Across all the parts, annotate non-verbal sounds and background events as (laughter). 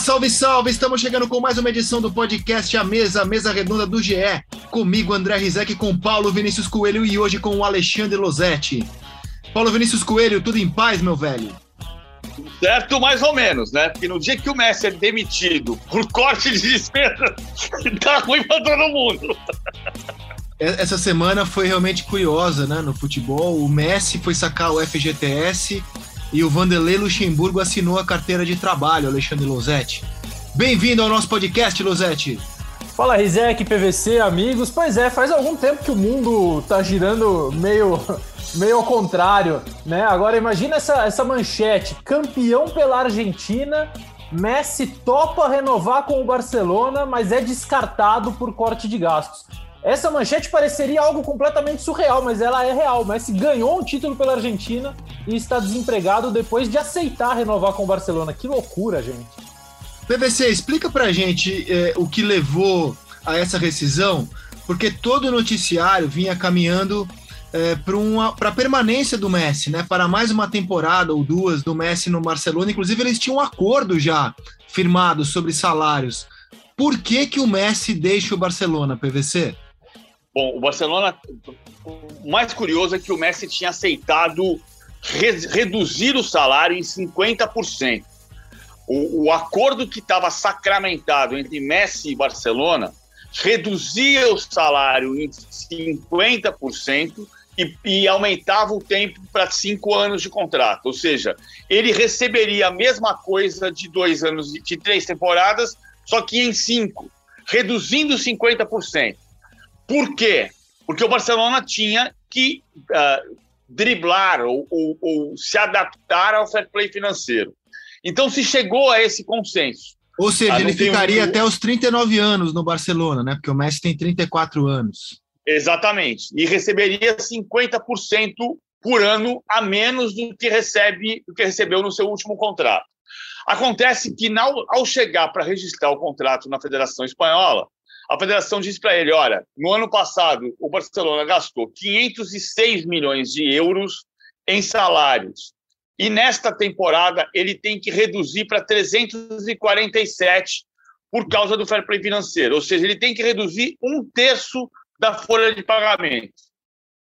salve, salve! Estamos chegando com mais uma edição do podcast A Mesa, a Mesa Redonda do GE. Comigo, André Rizek, com Paulo Vinícius Coelho e hoje com o Alexandre Losetti. Paulo Vinícius Coelho, tudo em paz, meu velho? Certo, mais ou menos, né? Porque no dia que o Messi é demitido por corte de despesa, (laughs) tá ruim pra todo mundo. Essa semana foi realmente curiosa, né? No futebol, o Messi foi sacar o FGTS e o Vanderlei Luxemburgo assinou a carteira de trabalho, Alexandre Losetti. Bem-vindo ao nosso podcast, Losetti. Fala, Rizek, PVC, amigos. Pois é, faz algum tempo que o mundo tá girando meio, (laughs) meio ao contrário, né? Agora imagina essa, essa manchete: campeão pela Argentina, Messi topa renovar com o Barcelona, mas é descartado por corte de gastos. Essa manchete pareceria algo completamente surreal, mas ela é real. Messi ganhou um título pela Argentina e está desempregado depois de aceitar renovar com o Barcelona. Que loucura, gente. PVC, explica pra gente é, o que levou a essa rescisão, porque todo o noticiário vinha caminhando é, para a permanência do Messi, né? Para mais uma temporada ou duas do Messi no Barcelona. Inclusive, eles tinham um acordo já firmado sobre salários. Por que, que o Messi deixa o Barcelona, PVC? Bom, o Barcelona, o mais curioso é que o Messi tinha aceitado re reduzir o salário em 50%. O, o acordo que estava sacramentado entre Messi e Barcelona reduzia o salário em 50% e, e aumentava o tempo para cinco anos de contrato. Ou seja, ele receberia a mesma coisa de dois anos, de três temporadas, só que em cinco, reduzindo 50%. Por quê? Porque o Barcelona tinha que uh, driblar ou, ou, ou, se adaptar ao fair play financeiro. Então se chegou a esse consenso. Ou seja, ah, ele ficaria um... até os 39 anos no Barcelona, né? Porque o Messi tem 34 anos. Exatamente. E receberia 50% por ano a menos do que recebe, do que recebeu no seu último contrato. Acontece que ao chegar para registrar o contrato na Federação Espanhola, a federação disse para ele: olha, no ano passado o Barcelona gastou 506 milhões de euros em salários. E nesta temporada ele tem que reduzir para 347 por causa do fair play financeiro. Ou seja, ele tem que reduzir um terço da folha de pagamento.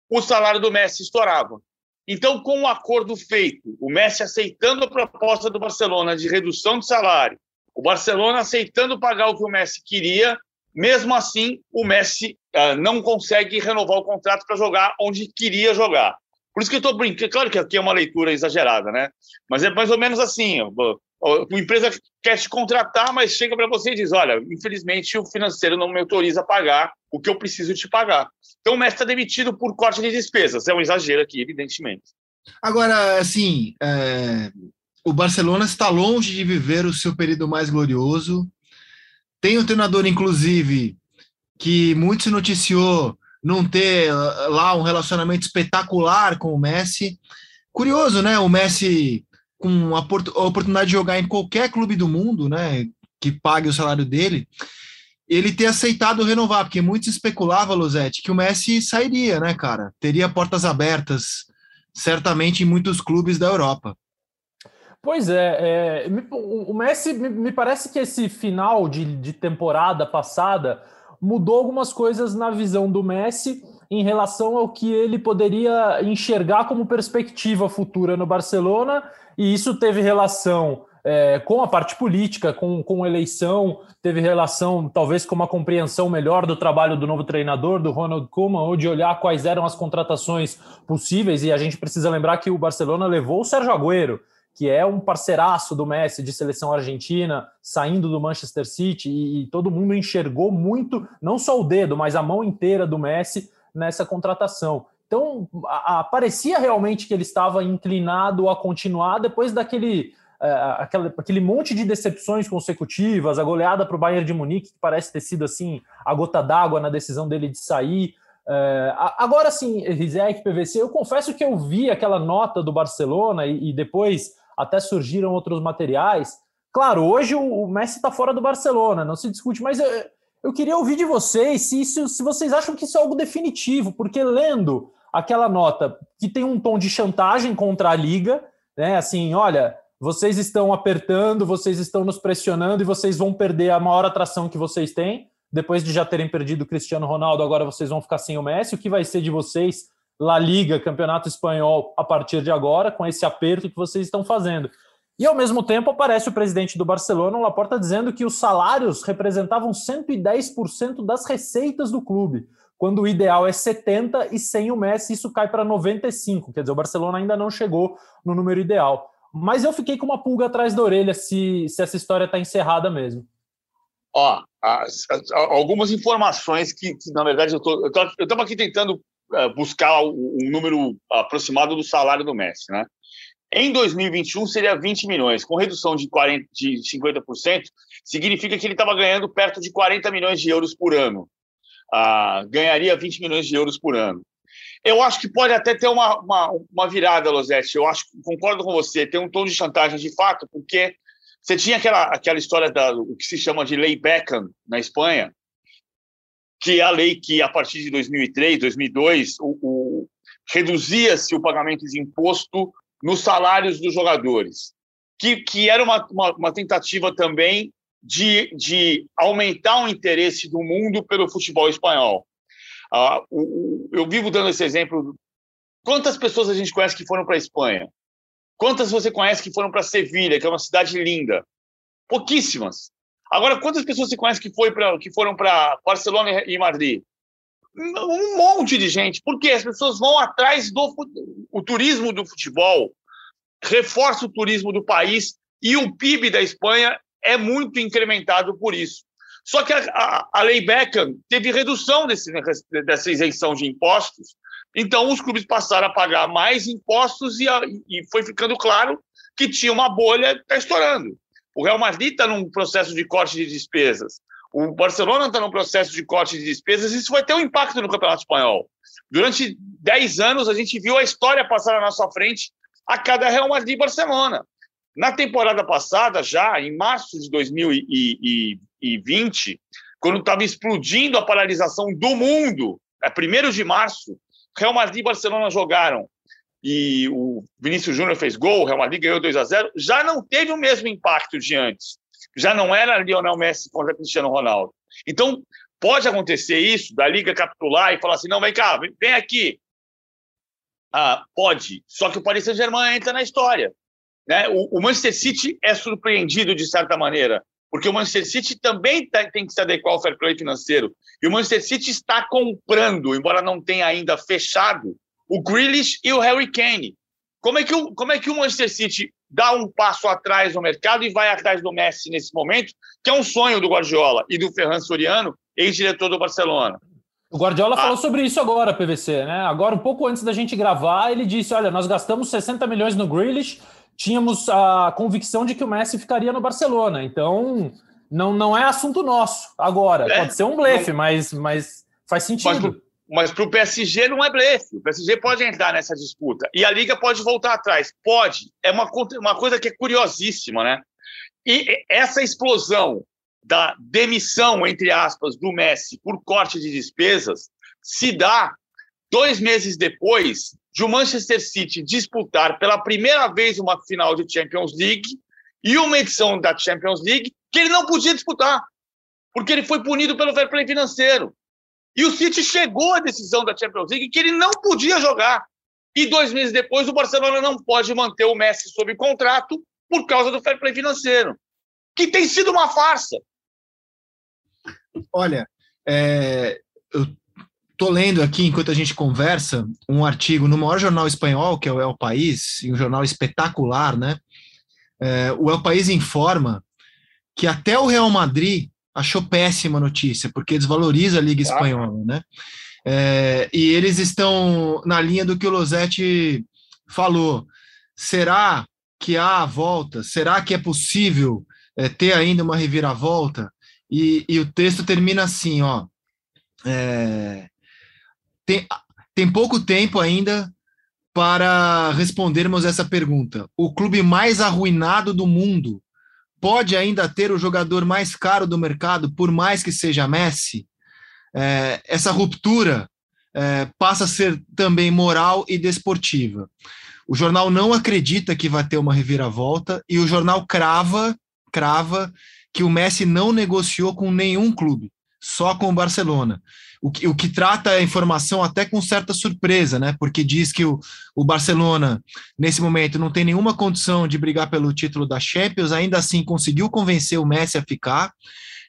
O salário do Messi estourava. Então, com o acordo feito, o Messi aceitando a proposta do Barcelona de redução de salário, o Barcelona aceitando pagar o que o Messi queria, mesmo assim, o Messi uh, não consegue renovar o contrato para jogar onde queria jogar. Por isso que eu estou brincando. Claro que aqui é uma leitura exagerada, né? Mas é mais ou menos assim. A empresa quer te contratar, mas chega para você e diz: Olha, infelizmente o financeiro não me autoriza a pagar o que eu preciso te pagar. Então o Messi está demitido por corte de despesas. É um exagero aqui, evidentemente. Agora, assim, é... o Barcelona está longe de viver o seu período mais glorioso. Tem um treinador, inclusive, que muito se noticiou não ter ah, lá um relacionamento espetacular com o Messi. Curioso, né? O Messi com a oportunidade de jogar em qualquer clube do mundo, né? Que pague o salário dele, ele ter aceitado renovar, porque muitos especulavam, Losetti, que o Messi sairia, né, cara? Teria portas abertas, certamente, em muitos clubes da Europa. Pois é, é o Messi me parece que esse final de, de temporada passada mudou algumas coisas na visão do Messi em relação ao que ele poderia enxergar como perspectiva futura no Barcelona, e isso teve relação é, com a parte política, com, com eleição, teve relação talvez com uma compreensão melhor do trabalho do novo treinador, do Ronald Koeman, ou de olhar quais eram as contratações possíveis, e a gente precisa lembrar que o Barcelona levou o Sérgio Agüero, que é um parceiraço do Messi de seleção argentina, saindo do Manchester City, e, e, todo mundo enxergou muito, não só o dedo, mas a mão inteira do Messi nessa contratação. Então, a, a, parecia realmente que ele estava inclinado a continuar depois daquele é, aquele, aquele monte de decepções consecutivas, a goleada para o Bayern de Munique, que parece ter sido assim a gota d'água na decisão dele de sair. É, agora sim, Rizek, PVC, eu confesso que eu vi aquela nota do Barcelona e, e depois até surgiram outros materiais. Claro, hoje o, Messi está fora do Barcelona, não se discute, mas eu, eu queria ouvir de vocês se, isso, se vocês acham que isso é algo definitivo, porque lendo aquela nota que tem um tom de chantagem contra a liga, né? Assim, olha, vocês estão apertando, vocês estão nos pressionando e vocês vão perder a maior atração que vocês têm. Depois de já terem perdido o Cristiano Ronaldo, agora vocês vão ficar sem o Messi. O que vai ser de vocês, La Liga, Campeonato Espanhol, a partir de agora, com esse aperto que vocês estão fazendo? E ao mesmo tempo aparece o presidente do Barcelona, o Laporta, dizendo que os salários representavam 110% das receitas do clube, quando o ideal é 70 e sem o Messi isso cai para 95. Quer dizer, o Barcelona ainda não chegou no número ideal. Mas eu fiquei com uma pulga atrás da orelha se, se essa história está encerrada mesmo. Ó, as, as, algumas informações que, que, na verdade, eu estava aqui tentando buscar um número aproximado do salário do Messi, né? Em 2021 seria 20 milhões, com redução de, 40, de 50%, significa que ele estava ganhando perto de 40 milhões de euros por ano. Ah, ganharia 20 milhões de euros por ano. Eu acho que pode até ter uma, uma, uma virada, Losetti. Eu acho, concordo com você, tem um tom de chantagem de fato, porque você tinha aquela, aquela história da, o que se chama de Lei Beckham na Espanha, que é a lei que, a partir de 2003, 2002, o, o reduzia-se o pagamento de imposto nos salários dos jogadores, que, que era uma, uma, uma tentativa também de, de aumentar o interesse do mundo pelo futebol espanhol. Uh, o, o, eu vivo dando esse exemplo. Quantas pessoas a gente conhece que foram para a Espanha? Quantas você conhece que foram para Sevilha, que é uma cidade linda? Pouquíssimas. Agora, quantas pessoas você conhece que, foi pra, que foram para Barcelona e Madrid? um monte de gente, porque as pessoas vão atrás do o turismo do futebol, reforça o turismo do país e o PIB da Espanha é muito incrementado por isso. Só que a, a, a lei Beckham teve redução desse, dessa isenção de impostos, então os clubes passaram a pagar mais impostos e, a, e foi ficando claro que tinha uma bolha que está estourando. O Real Madrid está num processo de corte de despesas. O Barcelona está num processo de corte de despesas, isso vai ter um impacto no Campeonato Espanhol. Durante 10 anos, a gente viu a história passar na nossa frente a cada Real Madrid e Barcelona. Na temporada passada, já em março de 2020, quando estava explodindo a paralisação do mundo, é 1 de março, Real Madrid e Barcelona jogaram e o Vinícius Júnior fez gol, o Real Madrid ganhou 2 a 0, já não teve o mesmo impacto de antes já não era Lionel Messi contra Cristiano Ronaldo. Então, pode acontecer isso, da Liga capitular e falar assim, não, vem cá, vem aqui. Ah, pode, só que o Paris Saint-Germain entra na história. Né? O, o, Manchester City é surpreendido de certa maneira, porque o Manchester City também tá, tem que se adequar ao fair play financeiro. E o Manchester City está comprando, embora não tenha ainda fechado, o Grealish e o Harry Kane. Como é que o, como é que o Manchester City dá um passo atrás no mercado e vai atrás do Messi nesse momento, que é um sonho do Guardiola e do Ferran Soriano, ex-diretor do Barcelona. O Guardiola ah. falou sobre isso agora, PVC, né? Agora, um pouco antes da gente gravar, ele disse: olha, nós gastamos 60 milhões no Grealish, tínhamos a convicção de que o Messi ficaria no Barcelona. Então, não, não é assunto nosso agora. É, Pode ser um blefe, mas, mas faz sentido. Mas para o PSG não é blefe. O PSG pode entrar nessa disputa. E a Liga pode voltar atrás. Pode. É uma, uma coisa que é curiosíssima, né? E essa explosão da demissão, entre aspas, do Messi por corte de despesas se dá dois meses depois de o Manchester City disputar pela primeira vez uma final de Champions League e uma edição da Champions League que ele não podia disputar, porque ele foi punido pelo fair play financeiro. E o City chegou à decisão da Champions League que ele não podia jogar. E dois meses depois, o Barcelona não pode manter o Messi sob contrato por causa do fair play financeiro, que tem sido uma farsa. Olha, é, eu estou lendo aqui, enquanto a gente conversa, um artigo no maior jornal espanhol, que é o El País, um jornal espetacular, né? É, o El País informa que até o Real Madrid achou péssima notícia, porque desvaloriza a Liga Espanhola, né? É, e eles estão na linha do que o Losetti falou. Será que há a volta? Será que é possível é, ter ainda uma reviravolta? E, e, o texto termina assim, ó. É, tem, tem pouco tempo ainda para respondermos essa pergunta. O clube mais arruinado do mundo pode ainda ter o jogador mais caro do mercado, por mais que seja Messi, é, essa ruptura é, passa a ser também moral e desportiva. O jornal não acredita que vai ter uma reviravolta e o jornal crava, crava que o Messi não negociou com nenhum clube, só com o Barcelona. O que, o que trata a informação até com certa surpresa, né? Porque diz que o, o Barcelona, nesse momento, não tem nenhuma condição de brigar pelo título da Champions, ainda assim conseguiu convencer o Messi a ficar,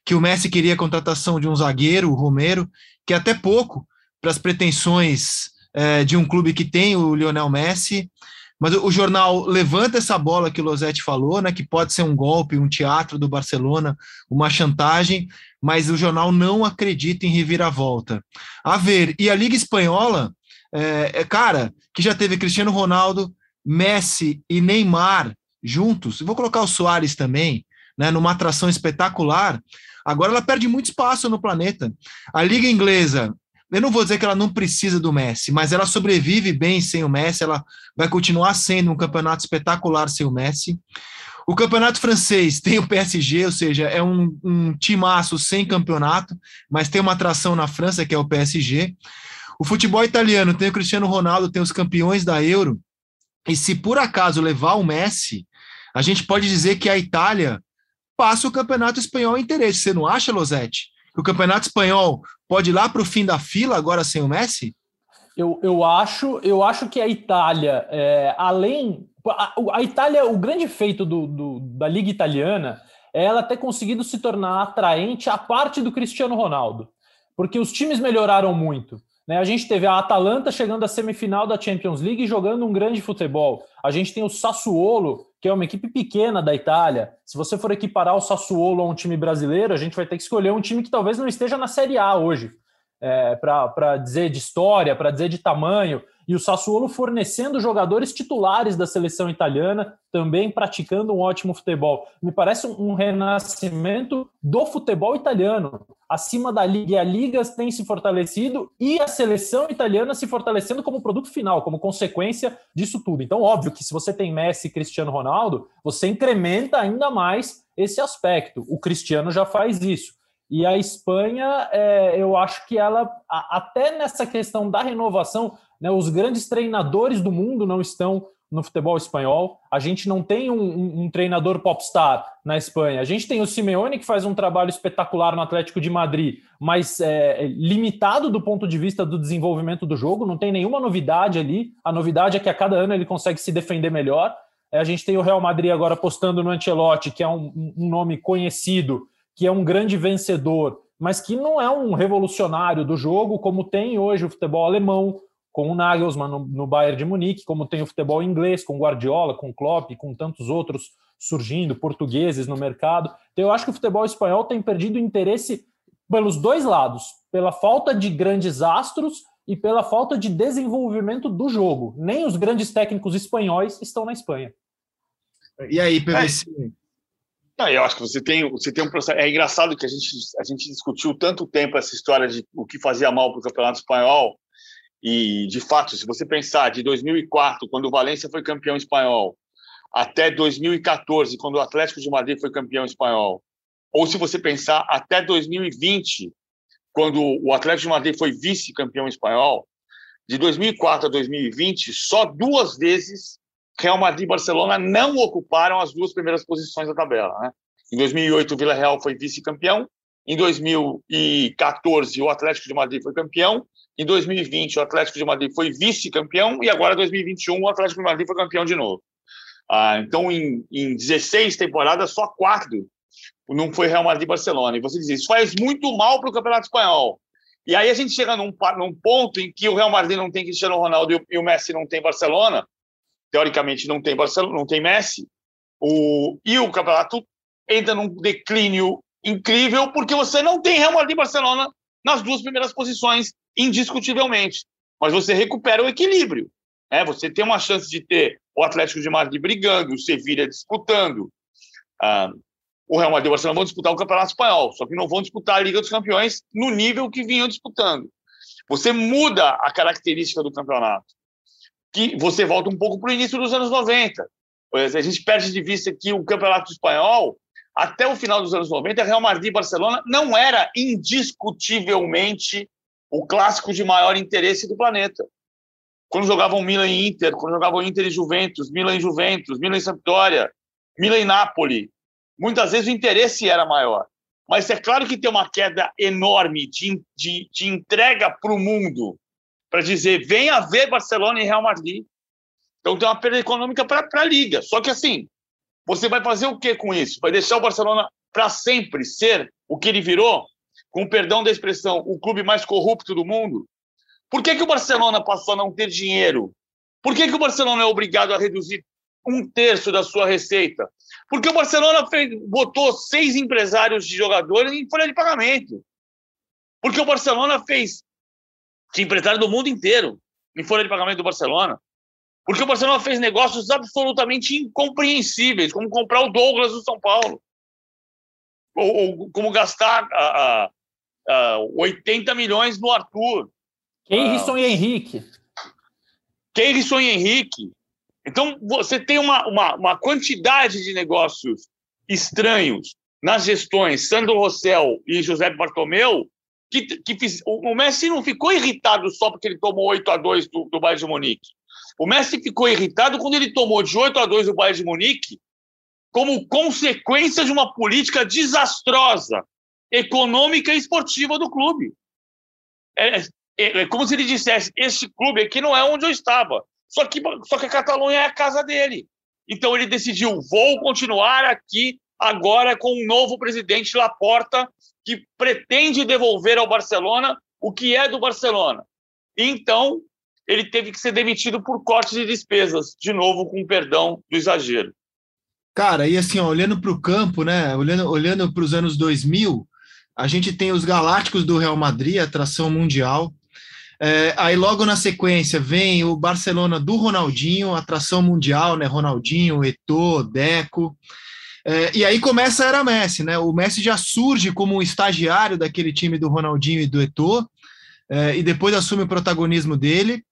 que o Messi queria a contratação de um zagueiro, o Romero, que é até pouco para as pretensões é, de um clube que tem o Lionel Messi. Mas o, jornal levanta essa bola que o Losetti falou, né, que pode ser um golpe, um teatro do Barcelona, uma chantagem, mas o jornal não acredita em reviravolta. A ver, e a Liga Espanhola, é, é cara, que já teve Cristiano Ronaldo, Messi e Neymar juntos, vou colocar o Soares também, né, numa atração espetacular, agora ela perde muito espaço no planeta. A Liga Inglesa eu não vou dizer que ela não precisa do Messi, mas ela sobrevive bem sem o Messi, ela vai continuar sendo um campeonato espetacular sem o Messi. O campeonato francês (laughs) tem o PSG, ou seja, é um, um timaço sem campeonato, mas tem uma atração na França, que é o PSG. O futebol italiano tem o Cristiano Ronaldo, tem os campeões da Euro, e se por acaso levar o Messi, a gente pode dizer que a Itália passa o campeonato espanhol em interesse. Você não acha, Losetti? O campeonato espanhol pode ir lá para o fim da fila agora sem o Messi? Eu, eu, acho, eu acho que a Itália, é, além. A, a, Itália, o grande feito do, do, da Liga Italiana é ela ter conseguido se tornar atraente a parte do Cristiano Ronaldo. Porque os times melhoraram muito. Né? A gente teve a Atalanta chegando à semifinal da Champions League e jogando um grande futebol. A gente tem o Sassuolo, que é uma equipe pequena da Itália. Se você for equiparar o Sassuolo a um time brasileiro, a gente vai ter que escolher um time que talvez não esteja na Série A hoje, é, para dizer de história, para dizer de tamanho e o Sassuolo fornecendo jogadores titulares da seleção italiana, também praticando um ótimo futebol. Me parece um renascimento do futebol italiano, acima da liga. A liga tem se fortalecido e a seleção italiana se fortalecendo como produto final, como consequência disso tudo. Então, óbvio que se você tem Messi e Cristiano Ronaldo, você incrementa ainda mais esse aspecto. O Cristiano já faz isso. E a Espanha, é, eu acho que ela, até nessa questão da renovação, né, os grandes treinadores do mundo não estão no futebol espanhol. A gente não tem um, um, um, treinador popstar na Espanha. A gente tem o Simeone, que faz um trabalho espetacular no Atlético de Madrid, mas é, limitado do ponto de vista do desenvolvimento do jogo, não tem nenhuma novidade ali. A novidade é que a cada ano ele consegue se defender melhor. É, a gente tem o Real Madrid agora apostando no Ancelotti, que é um, um nome conhecido, que é um grande vencedor, mas que não é um revolucionário do jogo, como tem hoje o futebol alemão, com o Nagelsmann no, no Bayern de Munique, como tem o futebol inglês, com Guardiola, com Klopp, com tantos outros surgindo, portugueses no mercado. Então, eu acho que o futebol espanhol tem perdido interesse pelos dois lados, pela falta de grandes astros e pela falta de desenvolvimento do jogo. Nem os grandes técnicos espanhóis estão na Espanha. E aí, PVC? É. eu acho que você tem, você tem um processo. É engraçado que a gente, a gente discutiu tanto tempo essa história de o que fazia mal para o campeonato espanhol e, de fato, se você pensar de 2004, quando o Valência foi campeão espanhol, até 2014, quando o Atlético de Madrid foi campeão espanhol, ou se você pensar até 2020, quando o Atlético de Madrid foi vice-campeão espanhol, de 2004 a 2020, só duas vezes Real Madrid e Barcelona não ocuparam as duas primeiras posições da tabela. Né? Em 2008, o Vila Real foi vice-campeão. Em 2014, o Atlético de Madrid foi campeão. Em 2020, o Atlético de Madrid foi vice-campeão e agora, em 2021, o Atlético de Madrid foi campeão de novo. Ah, então, em, em 16 temporadas, só quatro não foi Real Madrid e Barcelona. E você diz, isso faz muito mal para o Campeonato Espanhol. E aí a gente chega num, num, ponto em que o Real Madrid não tem Cristiano Ronaldo e o, e o Messi não tem Barcelona. Teoricamente, não tem Barcelona, não tem Messi. O, e o campeonato entra num declínio incrível porque você não tem Real Madrid e Barcelona nas duas primeiras posições indiscutivelmente. Mas você recupera o equilíbrio. Né? Você tem uma chance de ter o Atlético de Madrid brigando, o Sevilla disputando. Ah, o Real Madrid e o Barcelona vão disputar o Campeonato Espanhol, só que não vão disputar a Liga dos Campeões no nível que vinham disputando. Você muda a característica do campeonato. Que você volta um pouco para o início dos anos 90. A gente perde de vista que o Campeonato Espanhol, até o final dos anos 90, Real Madrid e Barcelona não era indiscutivelmente o clássico de maior interesse do planeta. Quando jogavam Milan e Inter, quando jogavam Inter e Juventus, Milan e Juventus, Milan e Sampdoria, Milan e Napoli, muitas vezes o interesse era maior. Mas é claro que tem uma queda enorme de, de, de entrega para o mundo para dizer venha ver Barcelona e Real Madrid. Então tem uma perda econômica para a liga. Só que assim, você vai fazer o que com isso? Vai deixar o Barcelona para sempre ser o que ele virou? Com perdão da expressão, o clube mais corrupto do mundo? Por que, que o Barcelona passou a não ter dinheiro? Por que, que o Barcelona é obrigado a reduzir um terço da sua receita? Porque o Barcelona fez, botou seis empresários de jogadores em folha de pagamento. Porque o Barcelona fez de empresário do mundo inteiro em folha de pagamento do Barcelona. Porque o Barcelona fez negócios absolutamente incompreensíveis, como comprar o Douglas do São Paulo. Ou, ou como gastar a, a, a 80 milhões no Arthur. Keirson ah, e Henrique. Keirson e Henrique. Então, você tem uma, uma, uma quantidade de negócios estranhos nas gestões Sandro Rossell e José Bartomeu que, que fiz, o, o Messi não ficou irritado só porque ele tomou 8 a 2 do, do Bayern de Munique. O Messi ficou irritado quando ele tomou de 8 a 2 do Bayern de Munique como consequência de uma política desastrosa econômica e esportiva do clube. É, é, é como se ele dissesse: este clube aqui não é onde eu estava. Só que, só que a Catalunha é a casa dele. Então ele decidiu: vou continuar aqui agora com um novo presidente Laporta que pretende devolver ao Barcelona o que é do Barcelona. Então ele teve que ser demitido por corte de despesas, de novo com perdão do exagero. Cara, e assim, ó, olhando para o campo, né? Olhando, olhando para os anos 2000, a gente tem os Galácticos do Real Madrid, atração mundial. É, aí logo na sequência vem o Barcelona do Ronaldinho, atração mundial, né? Ronaldinho, Eto'o, Deco. É, e aí começa a era Messi, né? O Messi já surge como um estagiário daquele time do Ronaldinho e do Eto'o, é, e depois assume o protagonismo dele.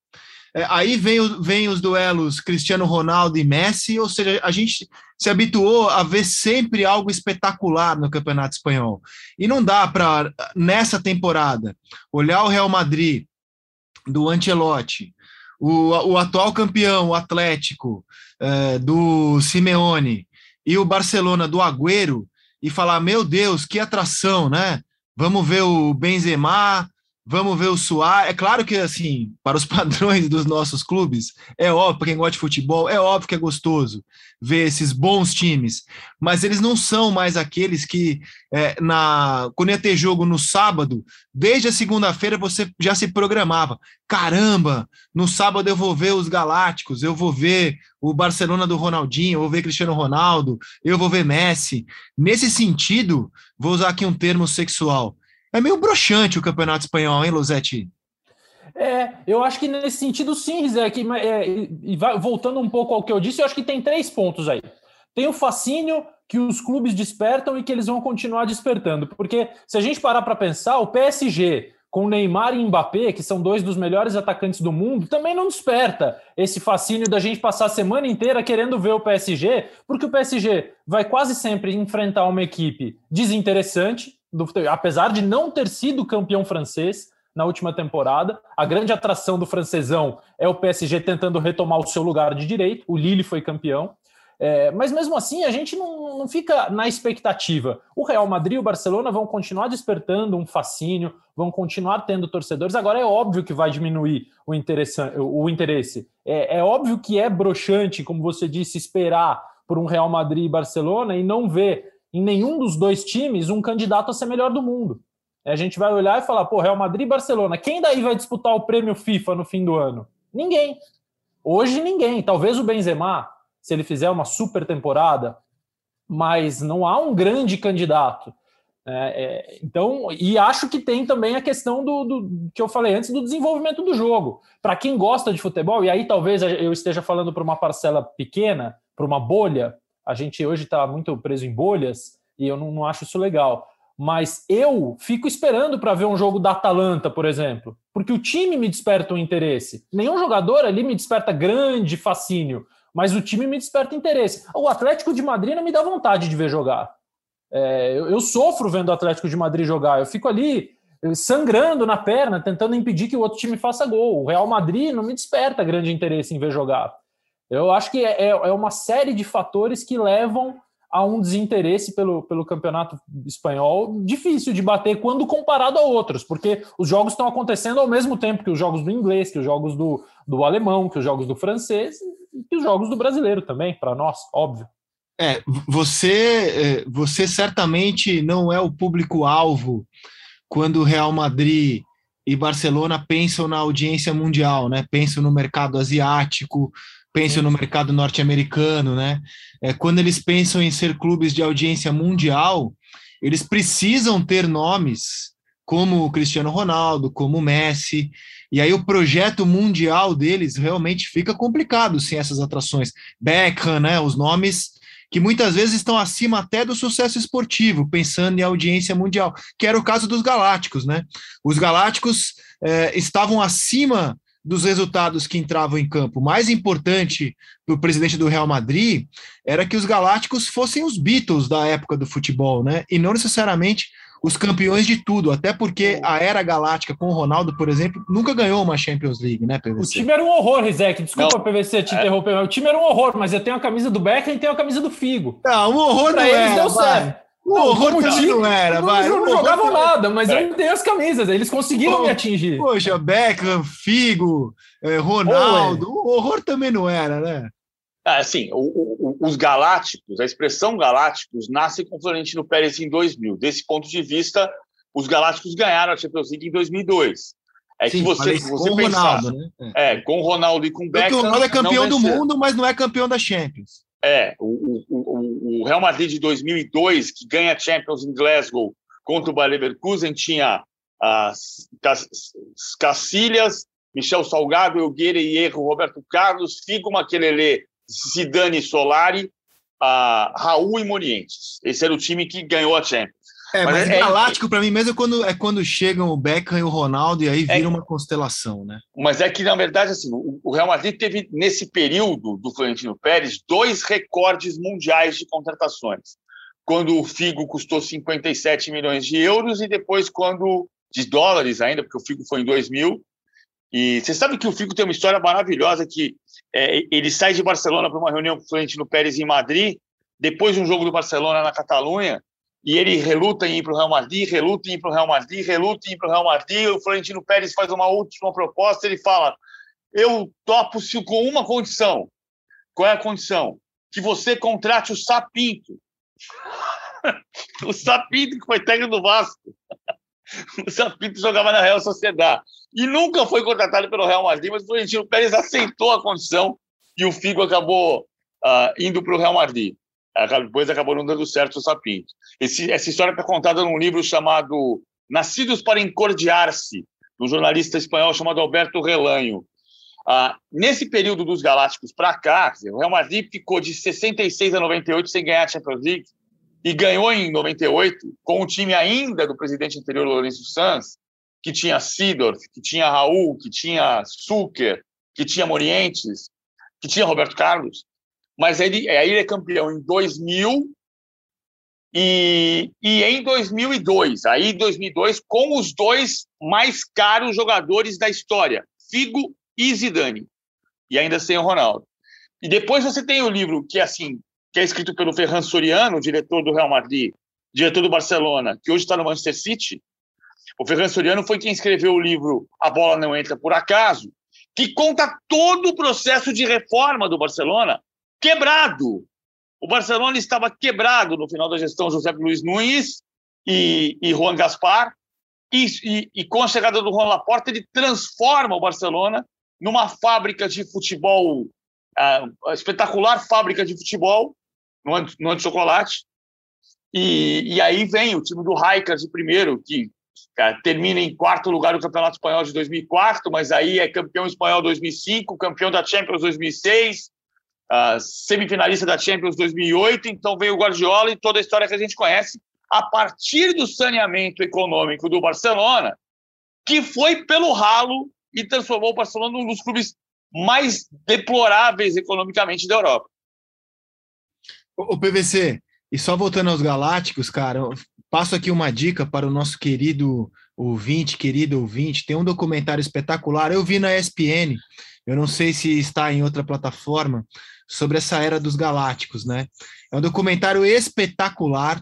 É, aí vem, o, vem os duelos Cristiano Ronaldo e Messi, ou seja, a gente se habituou a ver sempre algo espetacular no Campeonato Espanhol. E não dá para, nessa temporada, olhar o Real Madrid do Ancelotti, o, o atual campeão, o Atlético, é, do Simeone, e o Barcelona do Agüero, e falar: meu Deus, que atração, né? Vamos ver o Benzema, Vamos ver o Suárez. É claro que, assim, para os (laughs) padrões dos nossos clubes, é óbvio, para quem gosta de futebol, é óbvio que é gostoso ver esses bons times, mas eles não são mais aqueles que, é, na, quando ia ter jogo no sábado, desde a segunda-feira você já se programava. Caramba, no sábado eu vou ver os Galácticos, eu vou ver o Barcelona do Ronaldinho, eu vou ver Cristiano Ronaldo, eu vou ver Messi. Nesse sentido, vou usar aqui um termo sexual é meio broxante o campeonato espanhol, hein, Losetti? É, eu acho que nesse sentido sim, Rizek, é, e vai, voltando um pouco ao que eu disse, eu acho que tem três pontos aí. Tem o fascínio que os clubes despertam e que eles vão continuar despertando, porque se a gente parar para pensar, o PSG com Neymar e Mbappé, que são dois dos melhores atacantes do mundo, também não desperta esse fascínio da gente passar a semana inteira querendo ver o PSG, porque o PSG vai quase sempre enfrentar uma equipe desinteressante, do apesar de não ter sido campeão francês na última temporada. A grande atração do francesão é o PSG tentando retomar o seu lugar de direito. O Lille foi campeão. É, mas mesmo assim, a gente não, não, fica na expectativa. O Real Madrid e o Barcelona vão continuar despertando um fascínio, vão continuar tendo torcedores. Agora é óbvio que vai diminuir o, o interesse. É, é óbvio que é broxante, como você disse, esperar por um Real Madrid e Barcelona e não ver em nenhum dos dois times um candidato a ser melhor do mundo. A gente vai olhar e falar, pô, Real Madrid e Barcelona, quem daí vai disputar o prêmio FIFA no fim do ano? Ninguém. Hoje ninguém. Talvez o Benzema, se ele fizer uma super temporada, mas não há um grande candidato. É, é, então, e acho que tem também a questão do, do que eu falei antes do desenvolvimento do jogo. Para quem gosta de futebol, e aí talvez eu esteja falando para uma parcela pequena, para uma bolha, a gente hoje está muito preso em bolhas e eu não, não acho isso legal. Mas eu fico esperando para ver um jogo da Atalanta, por exemplo, porque o time me desperta um interesse. Nenhum jogador ali me desperta grande fascínio, mas o time me desperta interesse. O Atlético de Madrid não me dá vontade de ver jogar. É, eu, eu, sofro vendo o Atlético de Madrid jogar. Eu fico ali sangrando na perna, tentando impedir que o outro time faça gol. O Real Madrid não me desperta grande interesse em ver jogar. Eu acho que é, é, é uma série de fatores que levam a um desinteresse pelo, pelo campeonato espanhol difícil de bater quando comparado a outros, porque os jogos estão acontecendo ao mesmo tempo que os jogos do inglês, que os jogos do, do alemão, que os jogos do francês e que os jogos do brasileiro também, para nós, óbvio. É, você, é, você certamente não é o público-alvo quando Real Madrid e Barcelona pensam na audiência mundial, né? Pensam no mercado asiático, pensam no mercado norte-americano, né? É, quando eles pensam em ser clubes de audiência mundial, eles precisam ter nomes como o Cristiano Ronaldo, como o Messi, e aí o projeto mundial deles realmente fica complicado sem essas atrações. Beckham, né? Os nomes que muitas vezes estão acima até do sucesso esportivo, pensando em audiência mundial, que era o caso dos Galácticos, né? Os Galácticos é, estavam acima dos resultados que entravam em campo. O mais importante para o presidente do Real Madrid era que os Galácticos fossem os Beatles da época do futebol, né? E não necessariamente os campeões de tudo, até porque a era galáctica com o Ronaldo, por exemplo, nunca ganhou uma Champions League, né, PVC? O time era um horror, Rizek. Desculpa, não, PVC, te é... interromper, mas o time era um horror, mas eu tenho a camisa do Beckham e tenho a camisa do Figo. Não, um horror pra não eles era, deu certo. O horror time, não era, não, vai. Não, não jogavam nada, mas é. eu tenho as camisas, eles conseguiram Pô, me atingir. Poxa, Beckham, Figo, eh, Ronaldo, o horror também não era, né? Ah, assim, o, o, os galácticos, a expressão galácticos nasce com Florentino Pérez em 2000. Desse ponto de vista, os galácticos ganharam a Champions League em 2002. É Sim, que você, você com pensar, Ronaldo, né? É. é, com o Ronaldo e com o Beckham... o Ronaldo é campeão do mundo, mas não é campeão da Champions. É, o, o, o, Real Madrid de 2002, que ganha Champions em Glasgow contra o Bayer Leverkusen, tinha as Cacilhas, Michel Salgado, Elgueira e Erro, Roberto Carlos, Figo Maquelele, Zidane Solari, uh, Raul e Morientes. Esse era o time que ganhou a Champions. É, mas, mas é, galáctico para mim mesmo é quando, é quando chegam o Beckham e o Ronaldo e aí vira é, uma constelação, né? Mas é que, na verdade, assim, o, o Real Madrid teve, nesse período do Florentino Pérez, dois recordes mundiais de contratações. Quando o Figo custou 57 milhões de euros e depois quando de dólares ainda, porque o Figo foi em 2000. E você sabe que o Figo tem uma história maravilhosa que é, ele sai de Barcelona para uma reunião com o Florentino Pérez em Madrid, depois de um jogo do Barcelona na Catalunha, e ele reluta em ir para o Real Madrid, reluta em ir para o Real Madrid, reluta em ir para o Real Madrid. O Florentino Pérez faz uma última proposta, ele fala: Eu topo-se com uma condição. Qual é a condição? Que você contrate o Sapinto. (laughs) o Sapinto, que foi técnico do Vasco. (laughs) o Sapinto jogava na Real Sociedade. E nunca foi contratado pelo Real Madrid, mas o Florentino Pérez aceitou a condição e o Figo acabou uh, indo para o Real Madrid. Depois acabou não dando certo o Sapinto. Esse, essa história está contada num livro chamado Nascidos para Encordiar-se, de um jornalista espanhol chamado Alberto Relanho. Ah, nesse período dos Galácticos para cá, o Real Madrid ficou de 66 a 98 sem ganhar a Champions League e ganhou em 98 com o time ainda do presidente anterior, Lourenço Sanz, que tinha Sidorf, que tinha Raul, que tinha Zucker, que tinha Morientes, que tinha Roberto Carlos mas ele, aí ele é campeão em 2000 e, e em 2002. Aí em 2002, com os dois mais caros jogadores da história, Figo e Zidane. E ainda sem o Ronaldo. E depois você tem o livro que, assim, que é escrito pelo Ferran Soriano, diretor do Real Madrid, diretor do Barcelona, que hoje está no Manchester City. O Ferran Soriano foi quem escreveu o livro A Bola Não Entra Por Acaso, que conta todo o processo de reforma do Barcelona quebrado. O Barcelona estava quebrado no final da gestão José Luiz Nunes e, e Juan Gaspar, e, e, e, com a chegada do Juan Laporta, ele transforma o Barcelona numa fábrica de futebol, uh, espetacular fábrica de futebol, no no ano de chocolate. E, e aí vem o time do Raikkonen de primeiro, que cara, termina em quarto lugar no Campeonato Espanhol de 2004, mas aí é campeão espanhol 2005, campeão da Champions 2006, uh, semifinalista da Champions 2008, então veio o Guardiola e toda a história que a gente conhece a partir do saneamento econômico do Barcelona, que foi pelo ralo e transformou o Barcelona num dos clubes mais deploráveis economicamente da Europa. O PVC, e só voltando aos Galácticos, cara, passo aqui uma dica para o nosso querido ouvinte, querido ouvinte, tem um documentário espetacular. Eu vi na ESPN, eu não sei se está em outra plataforma, sobre essa era dos galácticos, né? É um documentário espetacular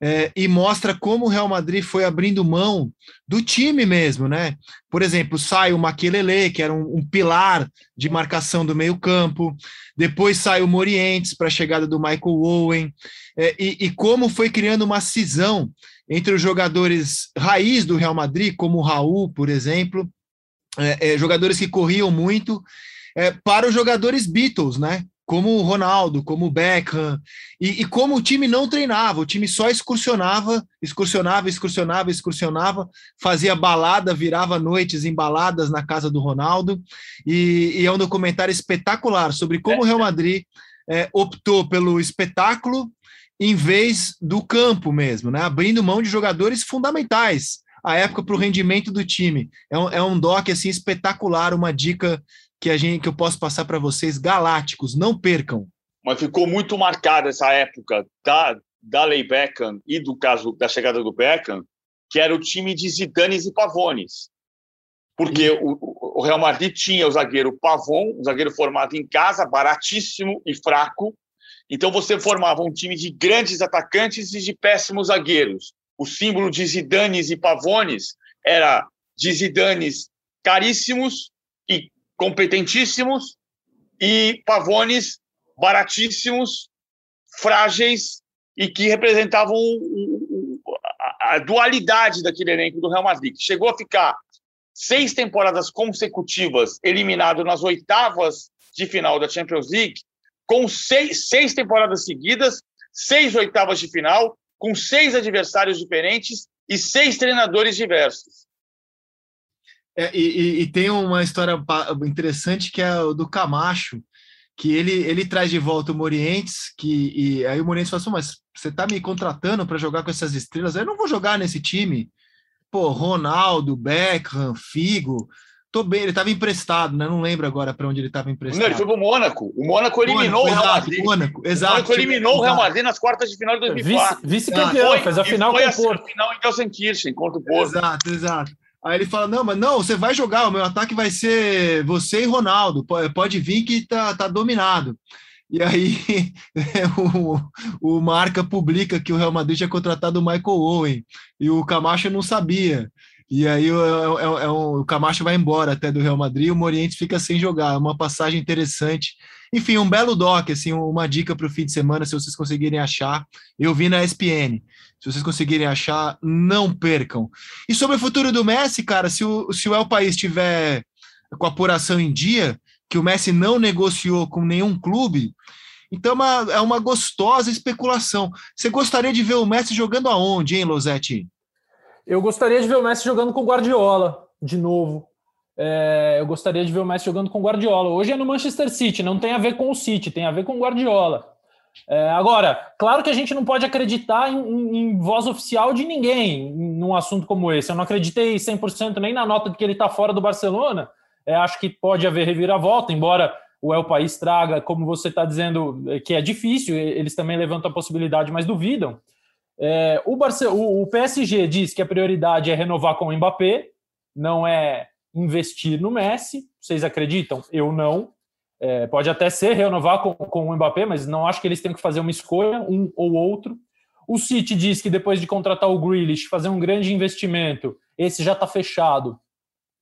é, e mostra como o Real Madrid foi abrindo mão do time mesmo, né? Por exemplo, sai o Maquelele, que era um, um pilar de marcação do meio-campo, depois sai o Morientes para a chegada do Michael Owen, é, e, e como foi criando uma cisão entre os jogadores raiz do Real Madrid, como o Raul, por exemplo, é, é, jogadores que corriam muito, é, para os jogadores Beatles, né? Como o Ronaldo, como o Beckham, e, e, como o time não treinava, o time só excursionava, excursionava, excursionava, excursionava, fazia balada, virava noites em baladas na casa do Ronaldo, e, e é um documentário espetacular sobre como o Real Madrid é, optou pelo espetáculo em vez do campo mesmo, né? abrindo mão de jogadores fundamentais à época para o rendimento do time. É um, é um doc assim, espetacular, uma dica que a gente que eu posso passar para vocês, galácticos, não percam. Mas ficou muito marcada essa época da, da Lei Beckham e do caso da chegada do Beckham, que era o time de Zidanes e Pavones. Porque o, o Real Madrid tinha o zagueiro Pavon, um zagueiro formado em casa, baratíssimo e fraco. Então você formava um time de grandes atacantes e de péssimos zagueiros. O símbolo de Zidanes e Pavones era de Zidanes caríssimos competentíssimos e pavones baratíssimos, frágeis e que representavam a dualidade daquele elenco do Real Madrid, chegou a ficar seis temporadas consecutivas eliminado nas oitavas de final da Champions League, com seis, seis temporadas seguidas, seis oitavas de final, com seis adversários diferentes e seis treinadores diversos. É, e, e, tem uma história interessante que é o do Camacho, que ele, ele traz de volta o Morientes, que e aí o Morientes fala assim, mas você está me contratando para jogar com essas estrelas? Eu não vou jogar nesse time. Pô, Ronaldo, Beckham, Figo, tô bem, ele estava emprestado, né? Não lembro agora para onde ele estava emprestado. Não, ele foi para o Mônaco. O Mônaco eliminou Mônaco, o Real Madrid. Mônaco, exato. O Mônaco eliminou exato. o Real Madrid nas quartas de final de 2004. Vice-campeão, vice fez a final com o Porto. final em Gelsenkirchen contra o Porto. Exato, exato. Aí ele fala: Não, mas não, você vai jogar, o meu ataque vai ser você e Ronaldo, pode vir que tá, tá dominado. E aí (laughs) o, o Marca publica que o Real Madrid tinha contratado o Michael Owen e o Camacho não sabia. E aí o, é, é, é o Camacho vai embora até do Real Madrid e o Morientes fica sem jogar. Uma passagem interessante. Enfim, um belo doc, assim, uma dica para o fim de semana, se vocês conseguirem achar. Eu vi na ESPN. Se vocês conseguirem achar, não percam. E sobre o futuro do Messi, cara, se o, se o El País tiver com a apuração em dia, que o Messi não negociou com nenhum clube, então é uma, é uma gostosa especulação. Você gostaria de ver o Messi jogando aonde, hein, Losetti? Eu gostaria de ver o Messi jogando com Guardiola, de novo. É, eu gostaria de ver o Messi jogando com Guardiola. Hoje é no Manchester City, não tem a ver com o City, tem a ver com Guardiola. É, agora, claro que a gente não pode acreditar em, em, em, voz oficial de ninguém num assunto como esse. Eu não acreditei 100% nem na nota de que ele está fora do Barcelona. É, acho que pode haver reviravolta, embora o El País traga, como você está dizendo, é, que é difícil, eles também levantam a possibilidade, mas duvidam. É, o, Barce o, o PSG diz que a prioridade é renovar com o Mbappé, não é investir no Messi. Vocês acreditam? Eu não. É, pode até ser renovar com, com o Mbappé, mas não acho que eles tenham que fazer uma escolha, um ou outro. O City diz que depois de contratar o Grealish, fazer um grande investimento, esse já está fechado.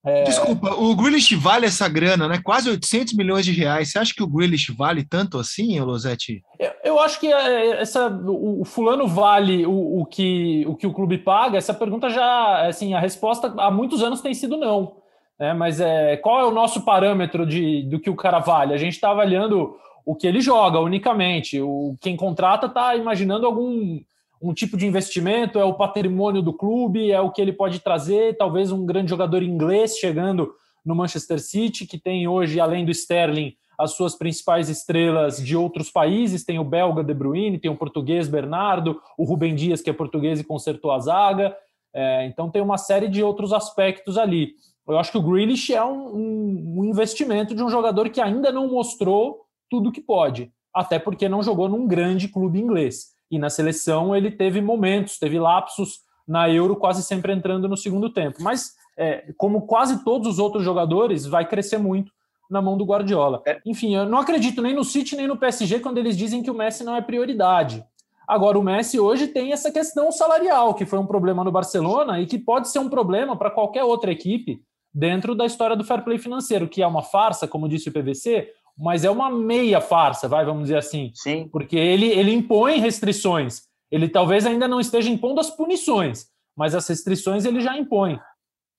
É... Desculpa, o Grealish vale essa grana, né? Quase 800 milhões de reais. Você acha que o Grealish vale tanto assim, Losetti? Eu, eu acho que é, essa, o, o fulano vale o, o, que, o que o clube paga. Essa pergunta já, assim, a resposta há muitos anos tem sido não. Né? Mas é, qual é o nosso parâmetro de, do que o cara vale? A gente está avaliando o que ele joga unicamente. O, quem contrata está imaginando algum um tipo de investimento, é o patrimônio do clube, é o que ele pode trazer, talvez um grande jogador inglês chegando no Manchester City, que tem hoje, além do Sterling, as suas principais estrelas de outros países, tem o belga De Bruyne, tem o português Bernardo, o Rubem Dias, que é português e consertou a zaga, é, então tem uma série de outros aspectos ali. Eu acho que o Grealish é um, um, um, investimento de um jogador que ainda não mostrou tudo que pode, até porque não jogou num grande clube inglês. E na seleção ele teve momentos, teve lapsos na Euro, quase sempre entrando no segundo tempo. Mas, é, como quase todos os outros jogadores, vai crescer muito na mão do Guardiola. É. Enfim, eu não acredito nem no City nem no PSG quando eles dizem que o Messi não é prioridade. Agora, o Messi hoje tem essa questão salarial, que foi um problema no Barcelona e que pode ser um problema para qualquer outra equipe dentro da história do fair play financeiro, que é uma farsa, como disse o PVC, mas é uma meia farsa, vai, vamos dizer assim. Sim. Porque ele, ele impõe restrições. Ele talvez ainda não esteja impondo as punições, mas as restrições ele já impõe.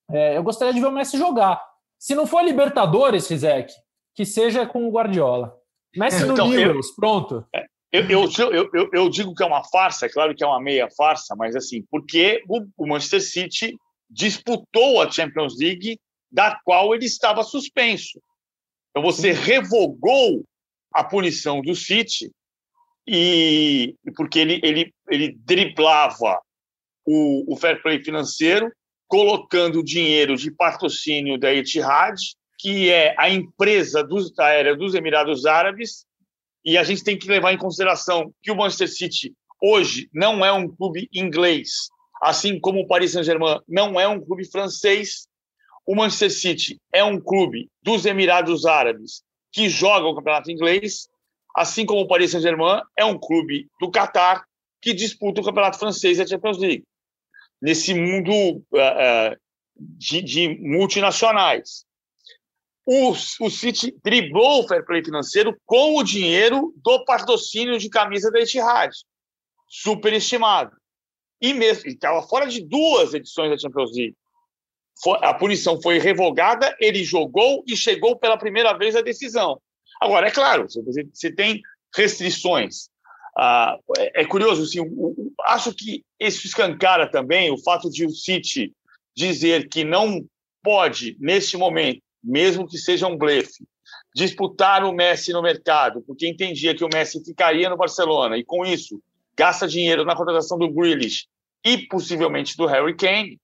É, eu gostaria de ver o Messi jogar. Se não for Libertadores, Rizek, que seja com o Guardiola. Messi no então, pronto. Eu, eu, eu, eu, digo que é uma farsa, é claro que é uma meia farsa, mas assim, porque o, o Manchester City disputou a Champions League, da qual ele estava suspenso. Então você revogou a punição do City e porque ele, ele, ele driblava o, o fair play financeiro, colocando dinheiro de patrocínio da Etihad, que é a empresa dos, aérea dos Emirados Árabes, e a gente tem que levar em consideração que o Manchester City hoje não é um clube inglês, assim como o Paris Saint-Germain não é um clube francês. O Manchester City é um clube dos Emirados Árabes que joga o campeonato inglês, assim como o Paris Saint-Germain é um clube do Catar que disputa o campeonato francês e a Champions League. Nesse mundo uh, de, de multinacionais o, o City driblou o fair play financeiro com o dinheiro do patrocínio de camisa da Etihad, superestimado. E mesmo estava fora de duas edições da Champions League. A punição foi revogada, ele jogou e chegou pela primeira vez à decisão. Agora, é claro, você tem restrições. Ah, é, é, curioso, assim, acho que isso escancara também o fato de o City dizer que não pode, neste momento, mesmo que seja um blefe, disputar o Messi no mercado, porque entendia que o Messi ficaria no Barcelona e com isso gasta dinheiro na contratação do Grealish e possivelmente do Harry Kane.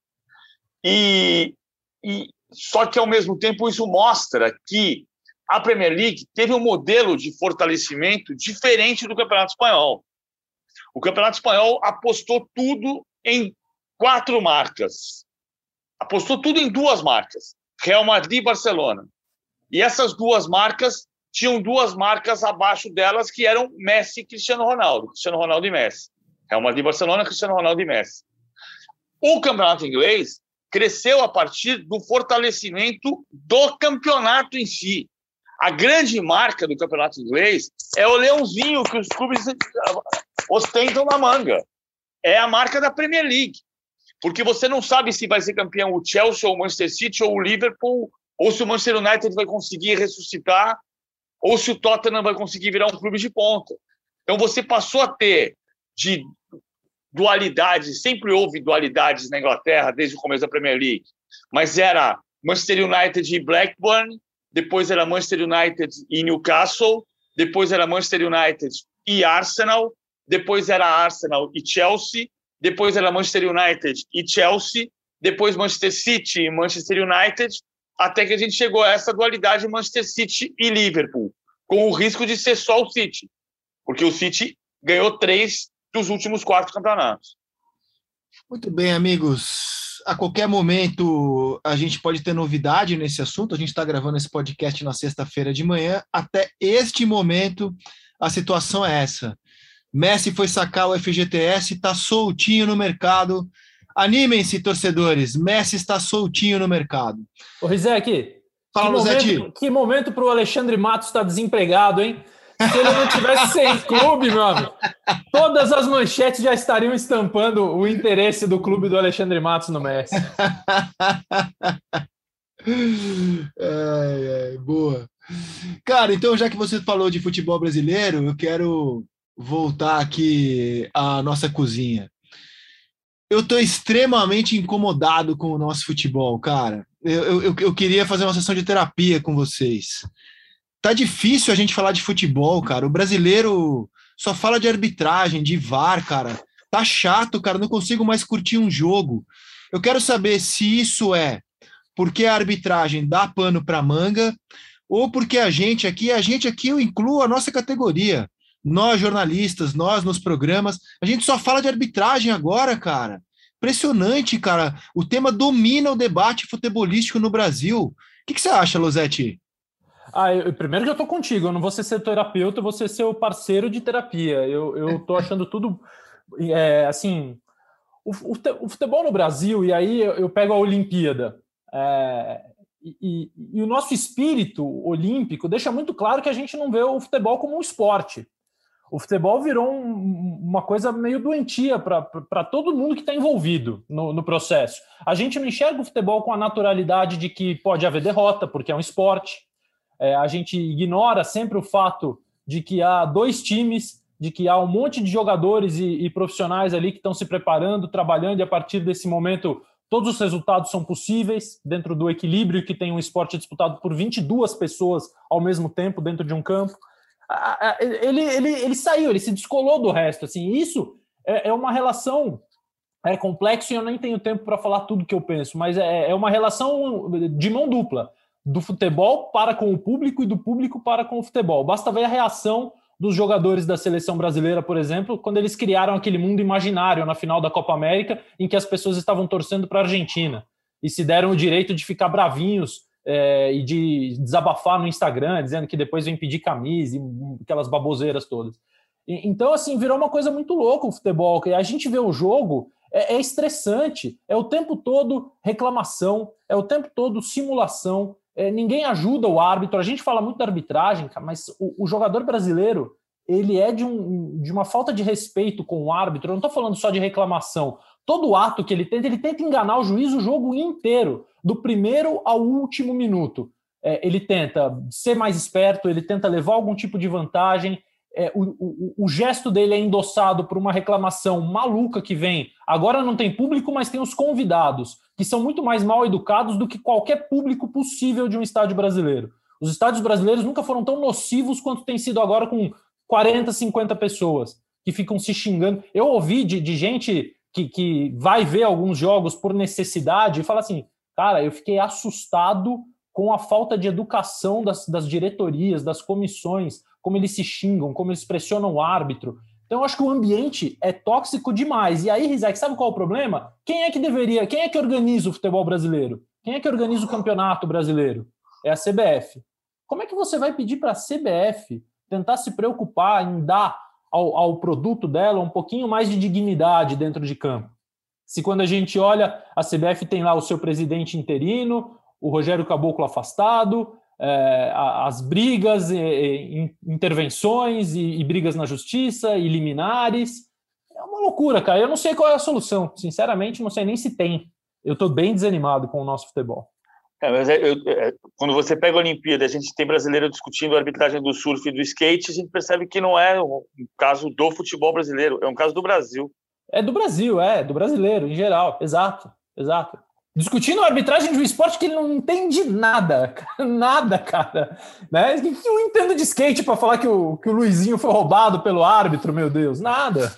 E, e só que ao mesmo tempo isso mostra que a Premier League teve um modelo de fortalecimento diferente do Campeonato Espanhol. O Campeonato Espanhol apostou tudo em quatro marcas. Apostou tudo em duas marcas. Real Madrid e Barcelona. E essas duas marcas tinham duas marcas abaixo delas que eram Messi e Cristiano Ronaldo, Cristiano Ronaldo e Messi. Real Madrid e Barcelona, Cristiano Ronaldo e Messi. O campeonato inglês cresceu a partir do fortalecimento do campeonato em si. A grande marca do campeonato inglês é o leãozinho que os clubes ostentam na manga. É a marca da Premier League porque você não sabe se vai ser campeão o Chelsea ou o Manchester City ou o Liverpool, ou se o Manchester United vai conseguir ressuscitar, ou se o Tottenham vai conseguir virar um clube de ponta. Então você passou a ter de dualidades, sempre houve dualidades na Inglaterra desde o começo da Premier League, mas era Manchester United e Blackburn, depois era Manchester United e Newcastle, depois era Manchester United e Arsenal, depois era Arsenal e Chelsea, depois era Manchester United e Chelsea, depois Manchester City e Manchester United, até que a gente chegou a essa dualidade Manchester City e Liverpool, com o risco de ser só o City, porque o City ganhou três dos últimos quatro campeonatos. Muito bem, amigos. A qualquer momento a gente pode ter novidade nesse assunto. A gente está gravando esse podcast na sexta-feira de manhã. Até este momento, a situação é essa. Messi foi sacar o FGTS, está soltinho no mercado. Animem-se, torcedores. Messi está soltinho no mercado. Ô, Rizek, Fala, que momento, que momento para o Alexandre Matos estar tá desempregado, hein? Se ele não tivesse sem clube, meu amigo, todas as manchetes já estariam estampando o interesse do clube do Alexandre Matos no Messi. ai, ai, boa. Cara, então já que você falou de futebol brasileiro, eu quero voltar aqui à nossa cozinha. Eu estou extremamente incomodado com o nosso futebol, cara. Eu, eu, eu queria fazer uma sessão de terapia com vocês. Tá difícil a gente falar de futebol, cara. O brasileiro só fala de arbitragem, de VAR, cara. Tá chato, cara. Não consigo mais curtir um jogo. Eu quero saber se isso é porque a arbitragem dá pano para manga ou porque a gente aqui, a gente aqui eu incluo a nossa categoria nós jornalistas, nós nos programas, a gente só fala de arbitragem agora, cara. impressionante, cara. O tema domina o debate futebolístico no Brasil. O que, que você acha, Losetti? Ah, eu, primeiro que eu tô contigo, eu não vou ser seu terapeuta, eu vou ser seu parceiro de terapia. Eu, eu tô achando tudo é, assim. O, o, futebol no Brasil, e aí eu, eu pego a Olimpíada. É, e, e, e, o nosso espírito olímpico deixa muito claro que a gente não vê o futebol como um esporte. O futebol virou um, uma coisa meio doentia para todo mundo que está envolvido no, no, processo. A gente não enxerga o futebol com a naturalidade de que pode haver derrota, porque é um esporte. É, a gente ignora sempre o fato de que há dois times, de que há um monte de jogadores e, e profissionais ali que estão se preparando, trabalhando, e a partir desse momento todos os resultados são possíveis dentro do equilíbrio que tem um esporte disputado por 22 pessoas ao mesmo tempo dentro de um campo. Ele, ele, ele saiu, ele se descolou do resto. Assim, isso é, é uma relação é complexo e eu nem tenho tempo para falar tudo que eu penso, mas é, é uma relação de mão dupla do futebol para com o público e do público para com o futebol. Basta ver a reação dos jogadores da seleção brasileira, por exemplo, quando eles criaram aquele mundo imaginário na final da Copa América, em que as pessoas estavam torcendo para a Argentina e se deram o direito de ficar bravinhos é, e de desabafar no Instagram, dizendo que depois vem pedir camisa e aquelas baboseiras todas. E, então, assim, virou uma coisa muito louca o futebol. A gente vê o jogo, é, é estressante, é o tempo todo reclamação, é o tempo todo simulação, é, ninguém ajuda o árbitro. A gente fala muito da arbitragem, mas o, o jogador brasileiro ele é de, um, de, uma falta de respeito com o árbitro. Eu não estou falando só de reclamação. Todo ato que ele tenta, ele tenta enganar o juiz o jogo inteiro, do primeiro ao último minuto. É, ele tenta ser mais esperto, ele tenta levar algum tipo de vantagem, é, o, o, o, gesto dele é endossado por uma reclamação maluca que vem. Agora não tem público, mas tem os convidados, que são muito mais mal educados do que qualquer público possível de um estádio brasileiro. Os estádios brasileiros nunca foram tão nocivos quanto tem sido agora com 40, 50 pessoas que ficam se xingando. Eu ouvi de, de gente que, que vai ver alguns jogos por necessidade e fala assim: cara, eu fiquei assustado com a falta de educação das, das diretorias, das comissões como eles se xingam, como eles pressionam o árbitro. Então, eu acho que o ambiente é tóxico demais. E aí, Rizek, sabe qual é o problema? Quem é que deveria, quem é que organiza o futebol brasileiro? Quem é que organiza o campeonato brasileiro? É a CBF. Como é que você vai pedir para a CBF tentar se preocupar em dar ao, ao produto dela um pouquinho mais de dignidade dentro de campo? Se quando a gente olha, a CBF tem lá o seu presidente interino, o Rogério Caboclo afastado, é, as brigas, e, intervenções e, e, brigas na justiça, e liminares. É uma loucura, cara. Eu não sei qual é a solução. Sinceramente, não sei nem se tem. Eu estou bem desanimado com o nosso futebol. É, mas é, eu, é, quando você pega a Olimpíada, a gente tem brasileiro discutindo a arbitragem do surf e do skate, a gente percebe que não é um caso do futebol brasileiro, é um caso do Brasil. É do Brasil, é, do brasileiro, em geral, exato, exato discutindo a arbitragem de um esporte que ele não entende nada, (laughs) nada, cara. Né? O que eu entendo de skate para falar que o, que o Luizinho foi roubado pelo árbitro, meu Deus? Nada.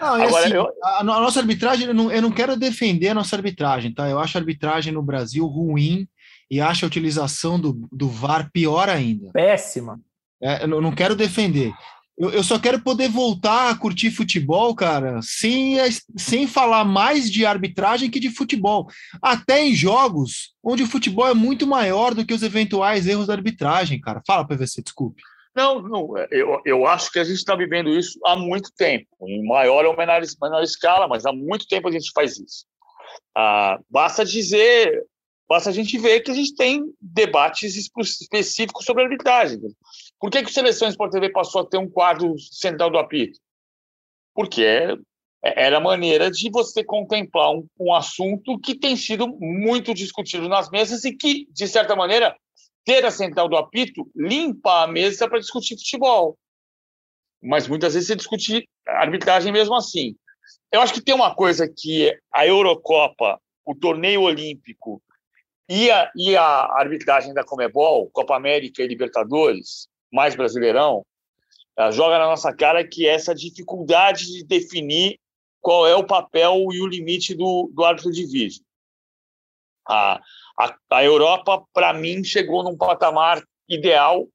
Não, Agora, assim, eu... a, a, nossa arbitragem, eu não, eu não quero defender a nossa arbitragem, tá? Eu acho a arbitragem no Brasil ruim e acho a utilização do, do VAR pior ainda. Péssima. É, eu não quero defender. Eu, eu, só quero poder voltar a curtir futebol, cara, sem, sem falar mais de arbitragem que de futebol. Até em jogos onde o futebol é muito maior do que os eventuais erros da arbitragem, cara. Fala, PVC, desculpe. Não, não eu, eu acho que a gente está vivendo isso há muito tempo, em maior ou menor, menor escala, mas há muito tempo a gente faz isso. Ah, basta dizer, basta a gente ver que a gente tem debates específicos sobre arbitragem. Por que, que o Seleção Sport TV passou a ter um quadro central do apito? Porque é, é, era a maneira de você contemplar um, um assunto que tem sido muito discutido nas mesas e que, de certa maneira, ter a central do apito limpa a mesa para discutir futebol. Mas muitas vezes você discute arbitragem mesmo assim. Eu acho que tem uma coisa que a Eurocopa, o torneio olímpico e a, e a arbitragem da Comebol, Copa América e Libertadores, mais brasileirão, joga na nossa cara que é essa dificuldade de definir qual é o papel e o limite do, do árbitro de vídeo. A, a, a Europa, para mim, chegou num patamar ideal,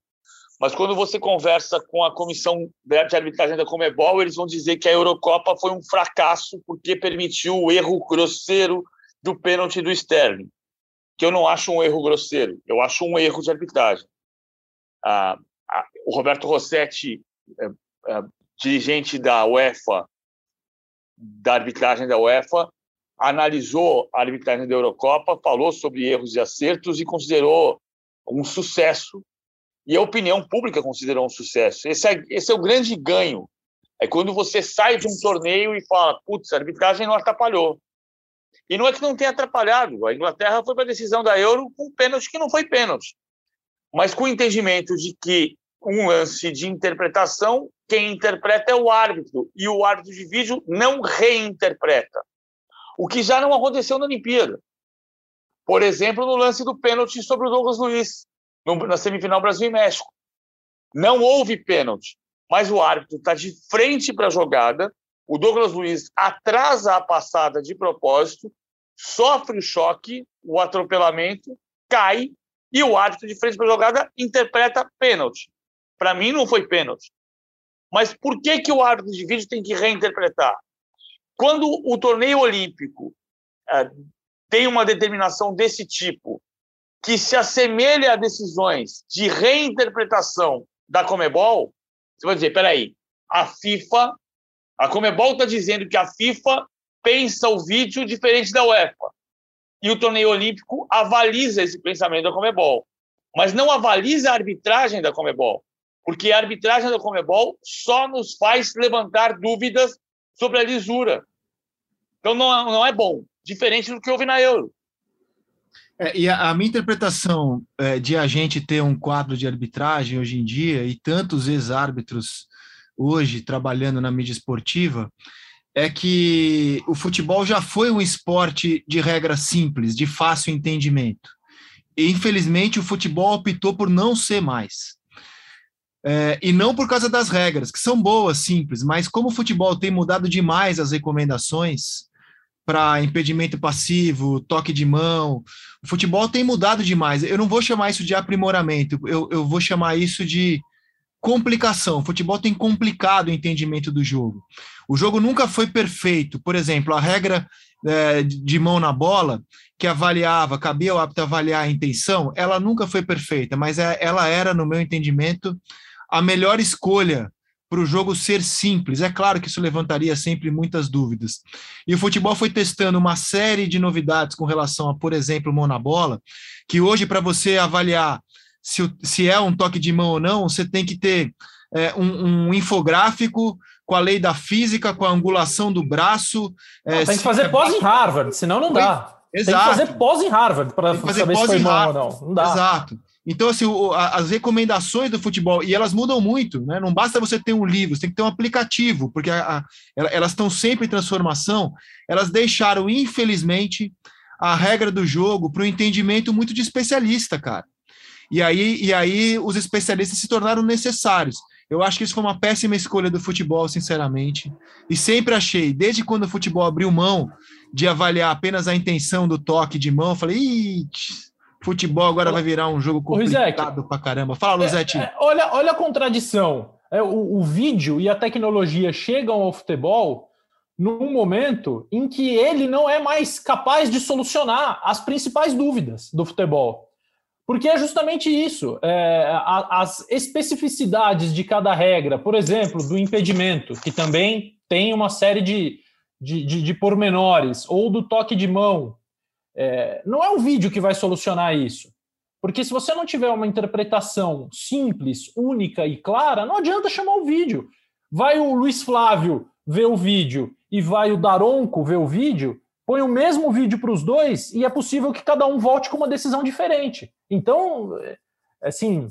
Mas quando você conversa com a comissão de arbitragem da Comebol, eles vão dizer que a Eurocopa foi um fracasso porque permitiu o erro grosseiro do pênalti do Sterling, que eu não acho um erro grosseiro, eu acho um erro de arbitragem. Ah, o Roberto Rossetti, é, é, dirigente da UEFA, da arbitragem da UEFA, analisou a arbitragem da Eurocopa, falou sobre erros e acertos e considerou um sucesso e a opinião pública considerou um sucesso. Esse é, esse é o grande ganho. É quando você sai de um torneio e fala, putz, a arbitragem não atrapalhou. E não é que não tenha atrapalhado. A Inglaterra foi para a decisão da Euro com pênalti que não foi pênalti. Mas com o entendimento de que um lance de interpretação, quem interpreta é o árbitro. E o árbitro de vídeo não reinterpreta. O que já não aconteceu na Olimpíada. Por exemplo, no lance do pênalti sobre o Douglas Luiz na semifinal Brasil e México. Não houve pênalti, mas o árbitro está de frente para a jogada. O Douglas Luiz atrasa a passada de propósito, sofre o choque, o atropelamento, cai e o árbitro de frente para a jogada interpreta pênalti. Para mim, não foi pênalti. Mas por que, que o árbitro de vídeo tem que reinterpretar? Quando o torneio olímpico é, tem uma determinação desse tipo que se assemelha a decisões de reinterpretação da Comebol, você vai dizer, peraí, a FIFA, a Comebol está dizendo que a FIFA pensa o vídeo diferente da UEFA. E o torneio olímpico avaliza esse pensamento da Comebol. Mas não avaliza a arbitragem da Comebol. Porque a arbitragem da Comebol só nos faz levantar dúvidas sobre a lisura. Então não, não é bom. Diferente do que houve na Euro. É, e a, a, minha interpretação é, de a gente ter um quadro de arbitragem hoje em dia e tantos ex-árbitros hoje trabalhando na mídia esportiva é que o futebol já foi um esporte de regras simples, de fácil entendimento. E, infelizmente, o futebol optou por não ser mais. É, e não por causa das regras, que são boas, simples, mas como o futebol tem mudado demais as recomendações, para impedimento passivo, toque de mão. O futebol tem mudado demais. Eu não vou chamar isso de aprimoramento, eu, eu vou chamar isso de complicação. O futebol tem complicado o entendimento do jogo. O jogo nunca foi perfeito. Por exemplo, a regra é, de mão na bola, que avaliava, cabia ao árbitro avaliar a intenção, ela nunca foi perfeita, mas é, ela era, no meu entendimento, a melhor escolha para o jogo ser simples. É claro que isso levantaria sempre muitas dúvidas. E o futebol foi testando uma série de novidades com relação a, por exemplo, mão na bola, que hoje, para você avaliar se, se é um toque de mão ou não, você tem que ter é, um, um, infográfico com a lei da física, com a angulação do braço. É, tem que fazer é pós em Harvard, senão não dá. Exato. Tem que fazer pós em Harvard para saber se foi mão ou não. Não dá. Exato. Então, assim, o, as recomendações do futebol, e elas mudam muito, né? Não basta você ter um livro, você tem que ter um aplicativo, porque a, a, elas estão sempre em transformação. Elas deixaram, infelizmente, a regra do jogo para o entendimento muito de especialista, cara. E aí, e aí os especialistas se tornaram necessários. Eu acho que isso foi uma péssima escolha do futebol, sinceramente. E sempre achei, desde quando o futebol abriu mão de avaliar apenas a intenção do toque de mão, eu falei, Ih, Futebol agora vai virar um jogo complicado pra caramba. Fala, Luzetti. É, é, olha, olha a contradição. É, o, o vídeo e a tecnologia chegam ao futebol num momento em que ele não é mais capaz de solucionar as principais dúvidas do futebol. Porque é justamente isso. É, as especificidades de cada regra, por exemplo, do impedimento, que também tem uma série de, de, de, de pormenores, ou do toque de mão, é, não é o vídeo que vai solucionar isso. Porque se você não tiver uma interpretação simples, única e clara, não adianta chamar o vídeo. Vai o Luiz Flávio ver o vídeo e vai o Daronco ver o vídeo, põe o mesmo vídeo para os dois e é possível que cada um volte com uma decisão diferente. Então, é, assim,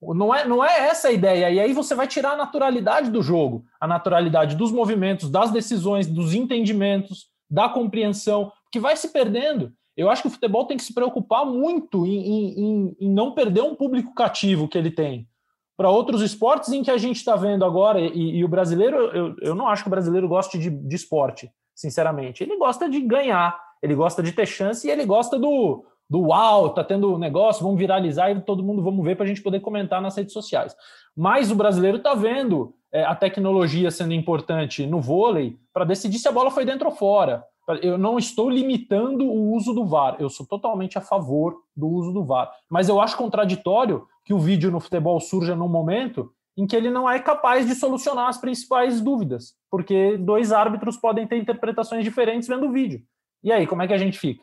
não é, não é essa a ideia. E aí você vai tirar a naturalidade do jogo, a naturalidade dos movimentos, das decisões, dos entendimentos, da compreensão que vai se perdendo. Eu acho que o futebol tem que se preocupar muito em, em, em não perder um público cativo que ele tem para outros esportes em que a gente está vendo agora, e, e, o brasileiro, eu, eu não acho que o brasileiro goste de, de esporte, sinceramente. Ele gosta de ganhar, ele gosta de ter chance e ele gosta do, do uau, tá tendo negócio, vamos viralizar e todo mundo vamos ver para a gente poder comentar nas redes sociais. Mas o brasileiro está vendo é, a tecnologia sendo importante no vôlei para decidir se a bola foi dentro ou fora. Eu não estou limitando o uso do VAR, eu sou totalmente a favor do uso do VAR. Mas eu acho contraditório que o vídeo no futebol surja num momento em que ele não é capaz de solucionar as principais dúvidas, porque dois árbitros podem ter interpretações diferentes vendo o vídeo. E aí, como é que a gente fica?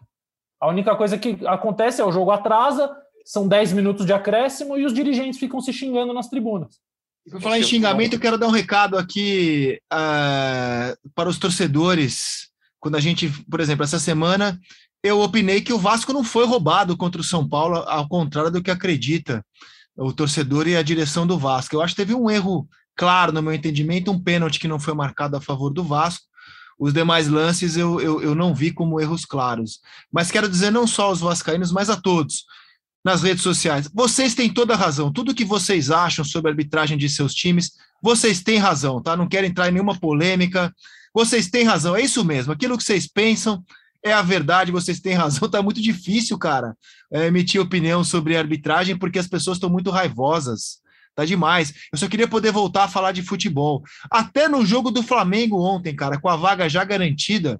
A única coisa que acontece é o jogo atrasa, são 10 minutos de acréscimo e os dirigentes ficam se xingando nas tribunas. Por falar em xingamento, eu quero dar um recado aqui uh, para os torcedores. Quando a gente, por exemplo, essa semana, eu opinei que o Vasco não foi roubado contra o São Paulo, ao contrário do que acredita o torcedor e a direção do Vasco. Eu acho que teve um erro claro, no meu entendimento, um pênalti que não foi marcado a favor do Vasco. Os demais lances eu, eu, eu não vi como erros claros. Mas quero dizer não só aos vascaínos, mas a todos nas redes sociais. Vocês têm toda a razão. Tudo que vocês acham sobre a arbitragem de seus times, vocês têm razão, tá? Não quero entrar em nenhuma polêmica. Vocês têm razão, é isso mesmo. Aquilo que vocês pensam é a verdade, vocês têm razão. (laughs) Tá muito difícil, cara, é, emitir opinião sobre arbitragem porque as pessoas estão muito raivosas. Tá demais. Eu só queria poder voltar a falar de futebol. Até no jogo do Flamengo ontem, cara, com a vaga já garantida,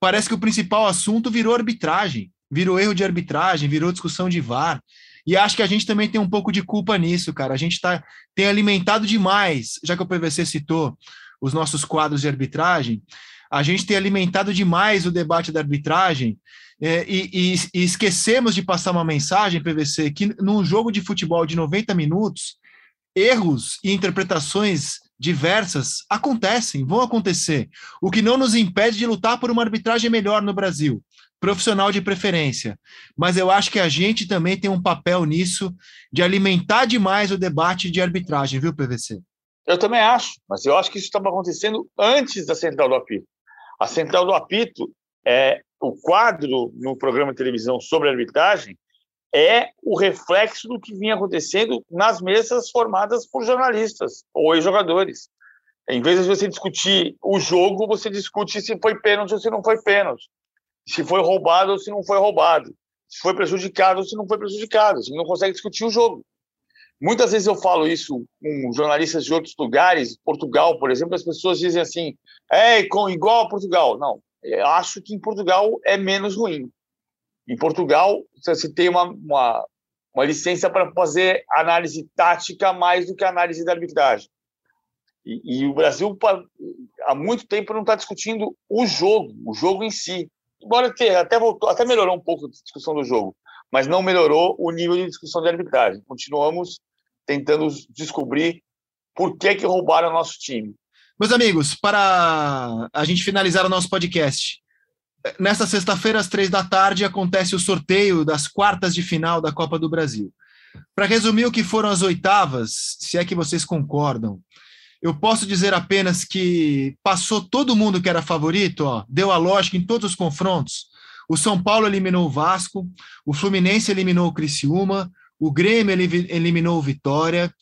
parece que o principal assunto virou arbitragem virou erro de arbitragem, virou discussão de VAR. E acho que a gente também tem um pouco de culpa nisso, cara. A gente tá, tem alimentado demais, já que o PVC citou os nossos quadros de arbitragem, a gente tem alimentado demais o debate da arbitragem é, e, e, e, esquecemos de passar uma mensagem, PVC, que num jogo de futebol de 90 minutos, erros e interpretações diversas acontecem, vão acontecer, o que não nos impede de lutar por uma arbitragem melhor no Brasil profissional de preferência. Mas eu acho que a gente também tem um papel nisso de alimentar demais o debate de arbitragem, viu, PVC? Eu também acho, mas eu acho que isso estava acontecendo antes da central do apito. A central do apito é o quadro no programa de televisão sobre arbitragem é o reflexo do que vinha acontecendo nas mesas formadas por jornalistas ou ex-jogadores. Em vez de você discutir o jogo, você discute se foi pênalti ou se não foi pênalti se foi roubado ou se não foi roubado, se foi prejudicado ou se não foi prejudicado. Você não consegue discutir o jogo. Muitas vezes eu falo isso com jornalistas de outros lugares, Portugal, por exemplo, as pessoas dizem assim, é igual a Portugal. Não, eu acho que em Portugal é menos ruim. Em Portugal, você tem uma, uma, uma licença para fazer análise tática mais do que análise da arbitragem. E, e o Brasil, há muito tempo, não está discutindo o jogo, o jogo em si embora ter, até voltou, até melhorou um pouco a discussão do jogo, mas não melhorou o nível de discussão de arbitragem. Continuamos tentando descobrir por que que roubaram o nosso time. Meus amigos, para a gente finalizar o nosso podcast, nesta sexta-feira às três da tarde acontece o sorteio das quartas de final da Copa do Brasil. Para resumir o que foram as oitavas, se é que vocês concordam, eu posso dizer apenas que passou todo mundo que era favorito, ó, deu a lógica em todos os confrontos. O São Paulo eliminou o Vasco, o Fluminense eliminou o Criciúma, o Grêmio eliminou o Vitória,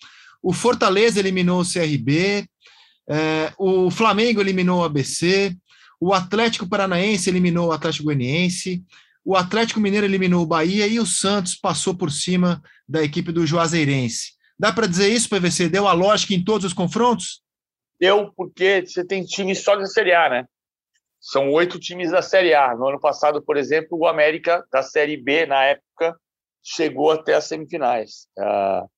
o Fortaleza eliminou o CRB, é, o Flamengo eliminou o ABC, o Atlético Paranaense eliminou o Atlético Goianiense, o Atlético Mineiro eliminou o Bahia e o Santos passou por cima da equipe do Juazeirense. Dá para dizer isso, PVC? Deu a lógica em todos os confrontos? Deu, porque você tem times só da Série A, né? São oito times da Série A. No ano passado, por exemplo, o América, da Série B, na época, chegou até as semifinais. Uh,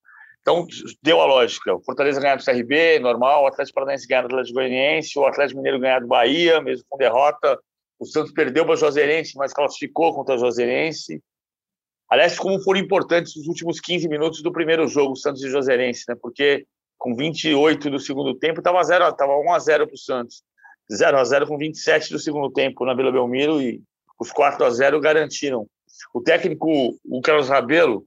então, deu a lógica. O Fortaleza ganhar do CRB, normal. O Atlético Paranaense ganhar do Atlético Goianiense. O Atlético Mineiro ganhar do Bahia, mesmo com derrota. O Santos perdeu para o Juazeirense, mas classificou contra o Juazeirense. Aliás, como foram importantes os últimos 15 minutos do primeiro jogo, Santos e Joserense, né? Porque com 28 do segundo tempo, estava 0 tava 1 a 0 para o Santos. 0 a 0 com 27 do segundo tempo na Vila Belmiro e os 4 a 0 garantiram. O técnico, o Carlos Rabelo,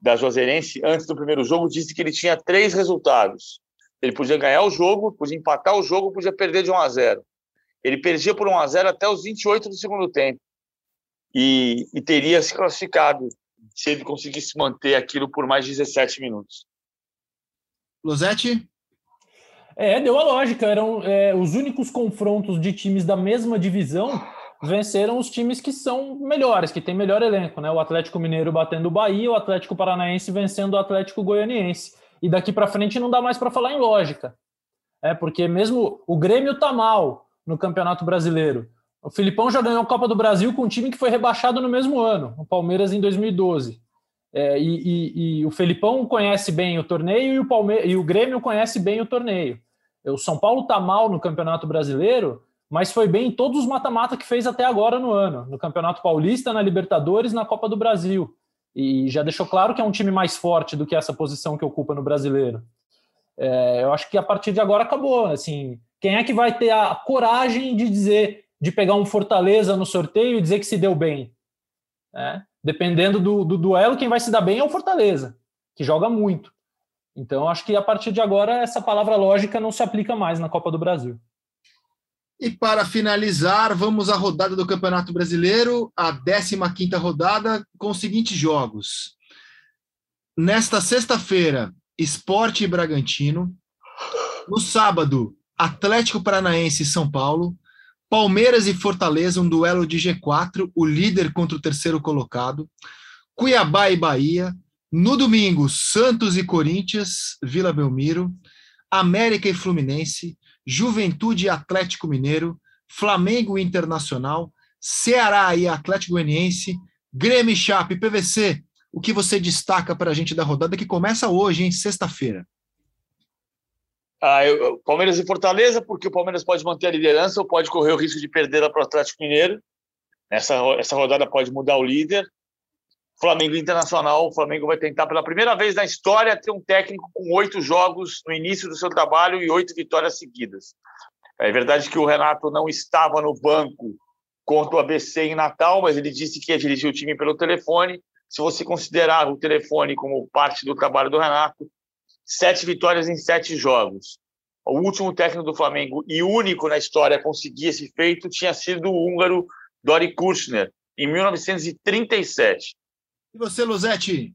da Joserense, antes do primeiro jogo, disse que ele tinha três resultados. Ele podia ganhar o jogo, podia empatar o jogo, podia perder de 1 a 0. Ele perdia por 1 a 0 até os 28 do segundo tempo e, e teria se classificado se ele conseguisse manter aquilo por mais 17 minutos. Losetti? É, deu a lógica. Eram é, os únicos confrontos de times da mesma divisão venceram os times que são melhores, que têm melhor elenco, né? O Atlético Mineiro batendo o Bahia, o Atlético Paranaense vencendo o Atlético Goianiense. E daqui para frente não dá mais para falar em lógica. É porque mesmo o Grêmio tá mal no Campeonato Brasileiro. O Filipão já ganhou a Copa do Brasil com um time que foi rebaixado no mesmo ano, o Palmeiras em 2012. É, e, e, e, o Felipão conhece bem o torneio e o, Palme e o Grêmio conhece bem o torneio. O São Paulo tá mal no Campeonato Brasileiro, mas foi bem em todos os mata-mata que fez até agora no ano, no Campeonato Paulista, na Libertadores, na Copa do Brasil. E já deixou claro que é um time mais forte do que essa posição que ocupa no Brasileiro. É, eu acho que a partir de agora acabou. Assim, quem é que vai ter a coragem de dizer, de pegar um Fortaleza no sorteio e dizer que se deu bem? É, dependendo do, do duelo, quem vai se dar bem é o Fortaleza, que joga muito. Então, acho que a partir de agora essa palavra lógica não se aplica mais na Copa do Brasil. E para finalizar, vamos à rodada do Campeonato Brasileiro, a 15ª rodada, com os seguintes jogos. Nesta sexta-feira, Esporte e Bragantino. No sábado, Atlético Paranaense e São Paulo. Palmeiras e Fortaleza, um duelo de G4, o líder contra o terceiro colocado. Cuiabá e Bahia. No domingo, Santos e Corinthians, Vila Belmiro. América e Fluminense. Juventude e Atlético Mineiro, Flamengo Internacional, Ceará e Atlético Goianiense, Grêmio e Chape, PVC. O que você destaca para a gente da rodada que começa hoje, em sexta-feira? Ah, eu, Palmeiras e Fortaleza, porque o Palmeiras pode manter a liderança ou pode correr o risco de perder para o Atlético Mineiro. Essa, essa rodada pode mudar o líder. Flamengo Internacional, o Flamengo vai tentar pela primeira vez na história ter um técnico com oito jogos no início do seu trabalho e oito vitórias seguidas. É verdade que o Renato não estava no banco contra o ABC em Natal, mas ele disse que ia dirigir o time pelo telefone. Se você considerar o telefone como parte do trabalho do Renato, sete vitórias em sete jogos. O último técnico do Flamengo e único na história a conseguir esse feito tinha sido o húngaro Dori Kushner, em 1937. E você, Luzetti?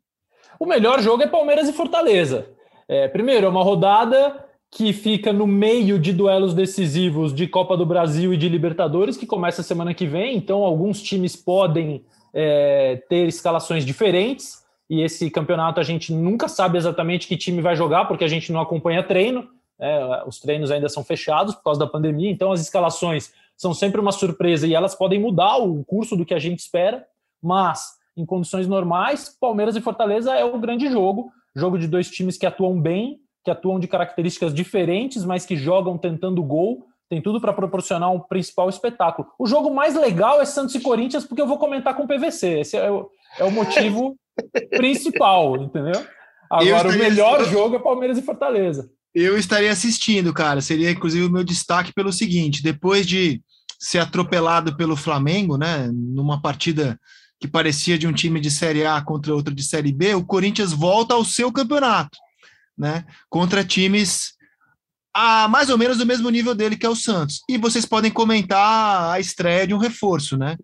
O melhor jogo é Palmeiras e Fortaleza. É, primeiro, é uma rodada que fica no meio de duelos decisivos de Copa do Brasil e de Libertadores, que começa semana que vem. Então, alguns times podem é, ter escalações diferentes. E esse campeonato a gente nunca sabe exatamente que time vai jogar, porque a gente não acompanha treino. É, os treinos ainda são fechados por causa da pandemia, então as escalações são sempre uma surpresa e elas podem mudar o curso do que a gente espera. Mas em condições normais, Palmeiras e Fortaleza é o grande jogo. Jogo de dois times que atuam bem, que atuam de características diferentes, mas que jogam tentando gol. Tem tudo para proporcionar um principal espetáculo. O jogo mais legal é Santos e Corinthians, porque eu vou comentar com o PVC. Esse é o, é o motivo (laughs) principal, entendeu? Agora, o melhor jogo é Palmeiras e Fortaleza. Eu estaria assistindo, cara. Seria, inclusive, o meu destaque pelo seguinte: depois de ser atropelado pelo Flamengo, né, numa partida que parecia de um time de Série A contra outro de Série B, o Corinthians volta ao seu campeonato, né? Contra times a mais ou menos do mesmo nível dele, que é o Santos. E vocês podem comentar a estreia de um reforço, né?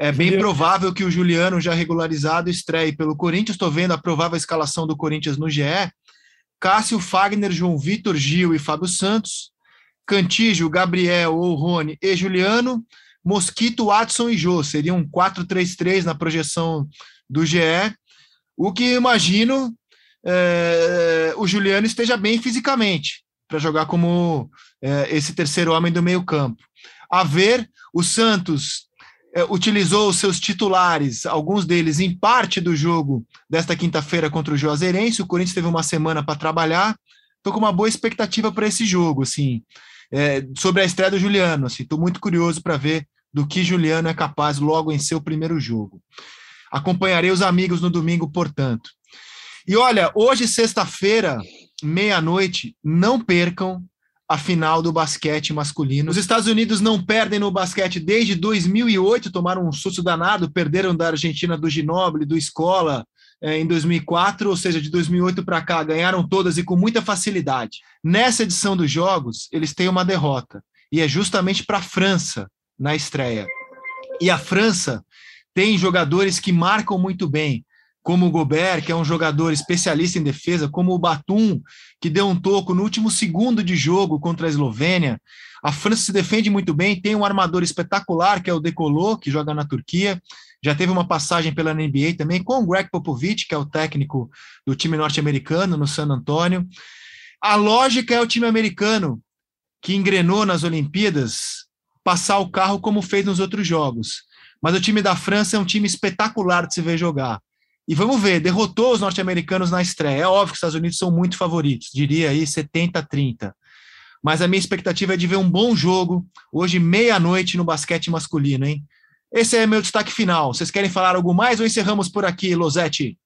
É bem provável que o Juliano, já regularizado, estreie pelo Corinthians. Estou vendo a provável escalação do Corinthians no GE. Cássio, Fagner, João Vitor, Gil e Fábio Santos. Cantígio, Gabriel ou Rony e Juliano. Mosquito, Watson e Jô. Seria um 4-3-3 na projeção do GE. O que imagino é, o Juliano esteja bem fisicamente para jogar como é, esse terceiro homem do meio-campo. A ver, o Santos é, utilizou os seus titulares, alguns deles em parte do jogo desta quinta-feira contra o Juazeirense. O Corinthians teve uma semana para trabalhar. Estou com uma boa expectativa para esse jogo, assim é, sobre a estreia do Juliano. Estou assim, muito curioso para ver do que Juliano é capaz logo em seu primeiro jogo. Acompanharei os amigos no domingo, portanto. E olha, hoje, sexta-feira, meia-noite, não percam a final do basquete masculino. Os Estados Unidos não perdem no basquete desde 2008, tomaram um susto danado, perderam da Argentina do Ginóbili, do Escola, em 2004, ou seja, de 2008 para cá, ganharam todas e com muita facilidade. Nessa edição dos Jogos, eles têm uma derrota, e é justamente para a França na estreia. E a França tem jogadores que marcam muito bem. como o Gobert, que é um jogador especialista em defesa, como o Batum, que deu um toco no último segundo de jogo contra a Eslovênia. A França se defende muito bem, tem um armador espetacular, que é o Decolô, que joga na Turquia. Já teve uma passagem pela NBA também com o Greg Popovich, que é o técnico do time norte-americano no San Antonio. A lógica é o time americano, que engrenou nas Olimpíadas, passar o carro como fez nos outros jogos. Mas o time da França é um time espetacular de se ver jogar. E vamos ver, derrotou os norte-americanos na estreia. É óbvio que os Estados Unidos são muito favoritos, diria aí 70 a 30. Mas a minha expectativa é de ver um bom jogo hoje, meia-noite, no basquete masculino, hein? Esse é meu destaque final. Vocês querem falar algo mais ou encerramos por aqui, Losetti?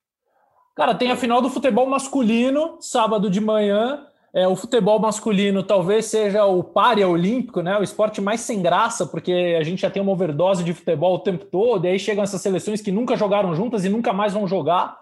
Cara, tem a final do futebol masculino, sábado de manhã. É, o futebol masculino talvez seja o páreo olímpico, né? O esporte mais sem graça, porque a gente já tem uma overdose de futebol o tempo todo, e aí chegam essas seleções que nunca jogaram juntas e nunca mais vão jogar.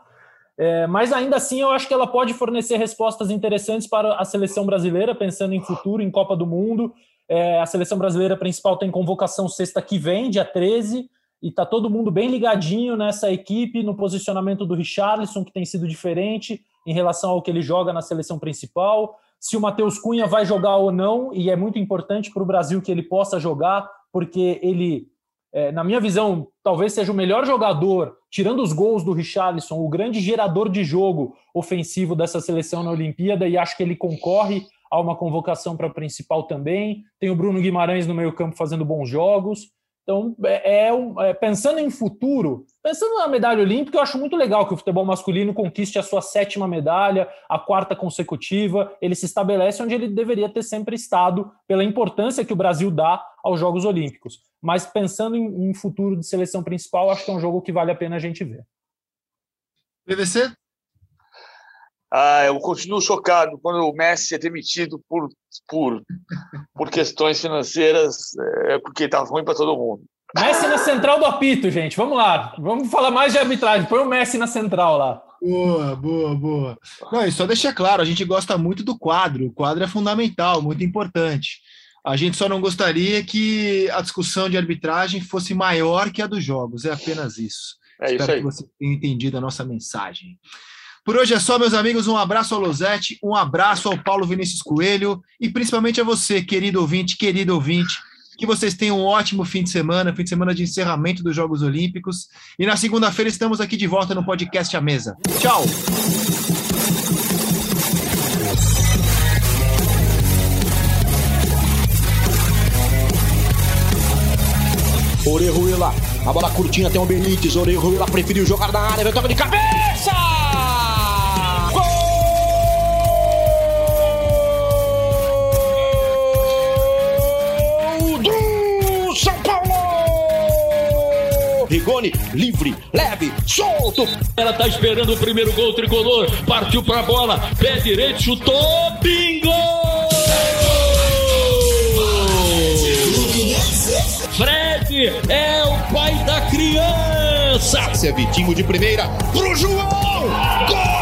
É, mas ainda assim, eu acho que ela pode fornecer respostas interessantes para a seleção brasileira, pensando em futuro, em Copa do Mundo. É, a seleção brasileira principal tem convocação sexta que vem, dia 13, e está todo mundo bem ligadinho nessa equipe, no posicionamento do Richarlison, que tem sido diferente em relação ao que ele joga na seleção principal. Se o Matheus Cunha vai jogar ou não, e é muito importante para o Brasil que ele possa jogar, porque ele, é, na minha visão, talvez seja o melhor jogador, tirando os gols do Richarlison, o grande gerador de jogo ofensivo dessa seleção na Olimpíada, e acho que ele concorre a uma convocação para principal também. Tem o Bruno Guimarães no meio-campo fazendo bons jogos. Então, é, é, é, pensando em futuro, pensando na medalha olímpica, eu acho muito legal que o futebol masculino conquiste a sua sétima medalha, a quarta consecutiva. Ele se estabelece onde ele deveria ter sempre estado, pela importância que o Brasil dá aos Jogos Olímpicos. Mas pensando em, em futuro de seleção principal, acho que é um jogo que vale a pena a gente ver. PVC? Ah, eu continuo chocado quando o Messi é demitido por, por, por questões financeiras, é porque tá ruim para todo mundo. Messi na central do apito, gente. Vamos lá. Vamos falar mais de arbitragem. Põe o Messi na central lá. Boa, boa, boa. Não, e só deixar claro, a gente gosta muito do quadro. O quadro é fundamental, muito importante. A gente só não gostaria que a discussão de arbitragem fosse maior que a dos jogos. É apenas isso. É Espero isso aí. que você tenha entendido a nossa mensagem. Por hoje é só, meus amigos. Um abraço ao Losete, um abraço ao Paulo Vinícius Coelho e principalmente a você, querido ouvinte, querido ouvinte. Que vocês tenham um ótimo fim de semana, fim de semana de encerramento dos Jogos Olímpicos. E na segunda-feira estamos aqui de volta no podcast A Mesa. Tchau! Orejuela, a bola curtinha tem o Benítez. Orejuela preferiu jogar na área, toca de cabeça! Rigoni, livre, leve, solto. Ela tá esperando o primeiro gol tricolor. Partiu pra bola. Pé direito, chutou. Bingo! Fred é o pai da criança. Esse é Vitinho de primeira pro João! Gol!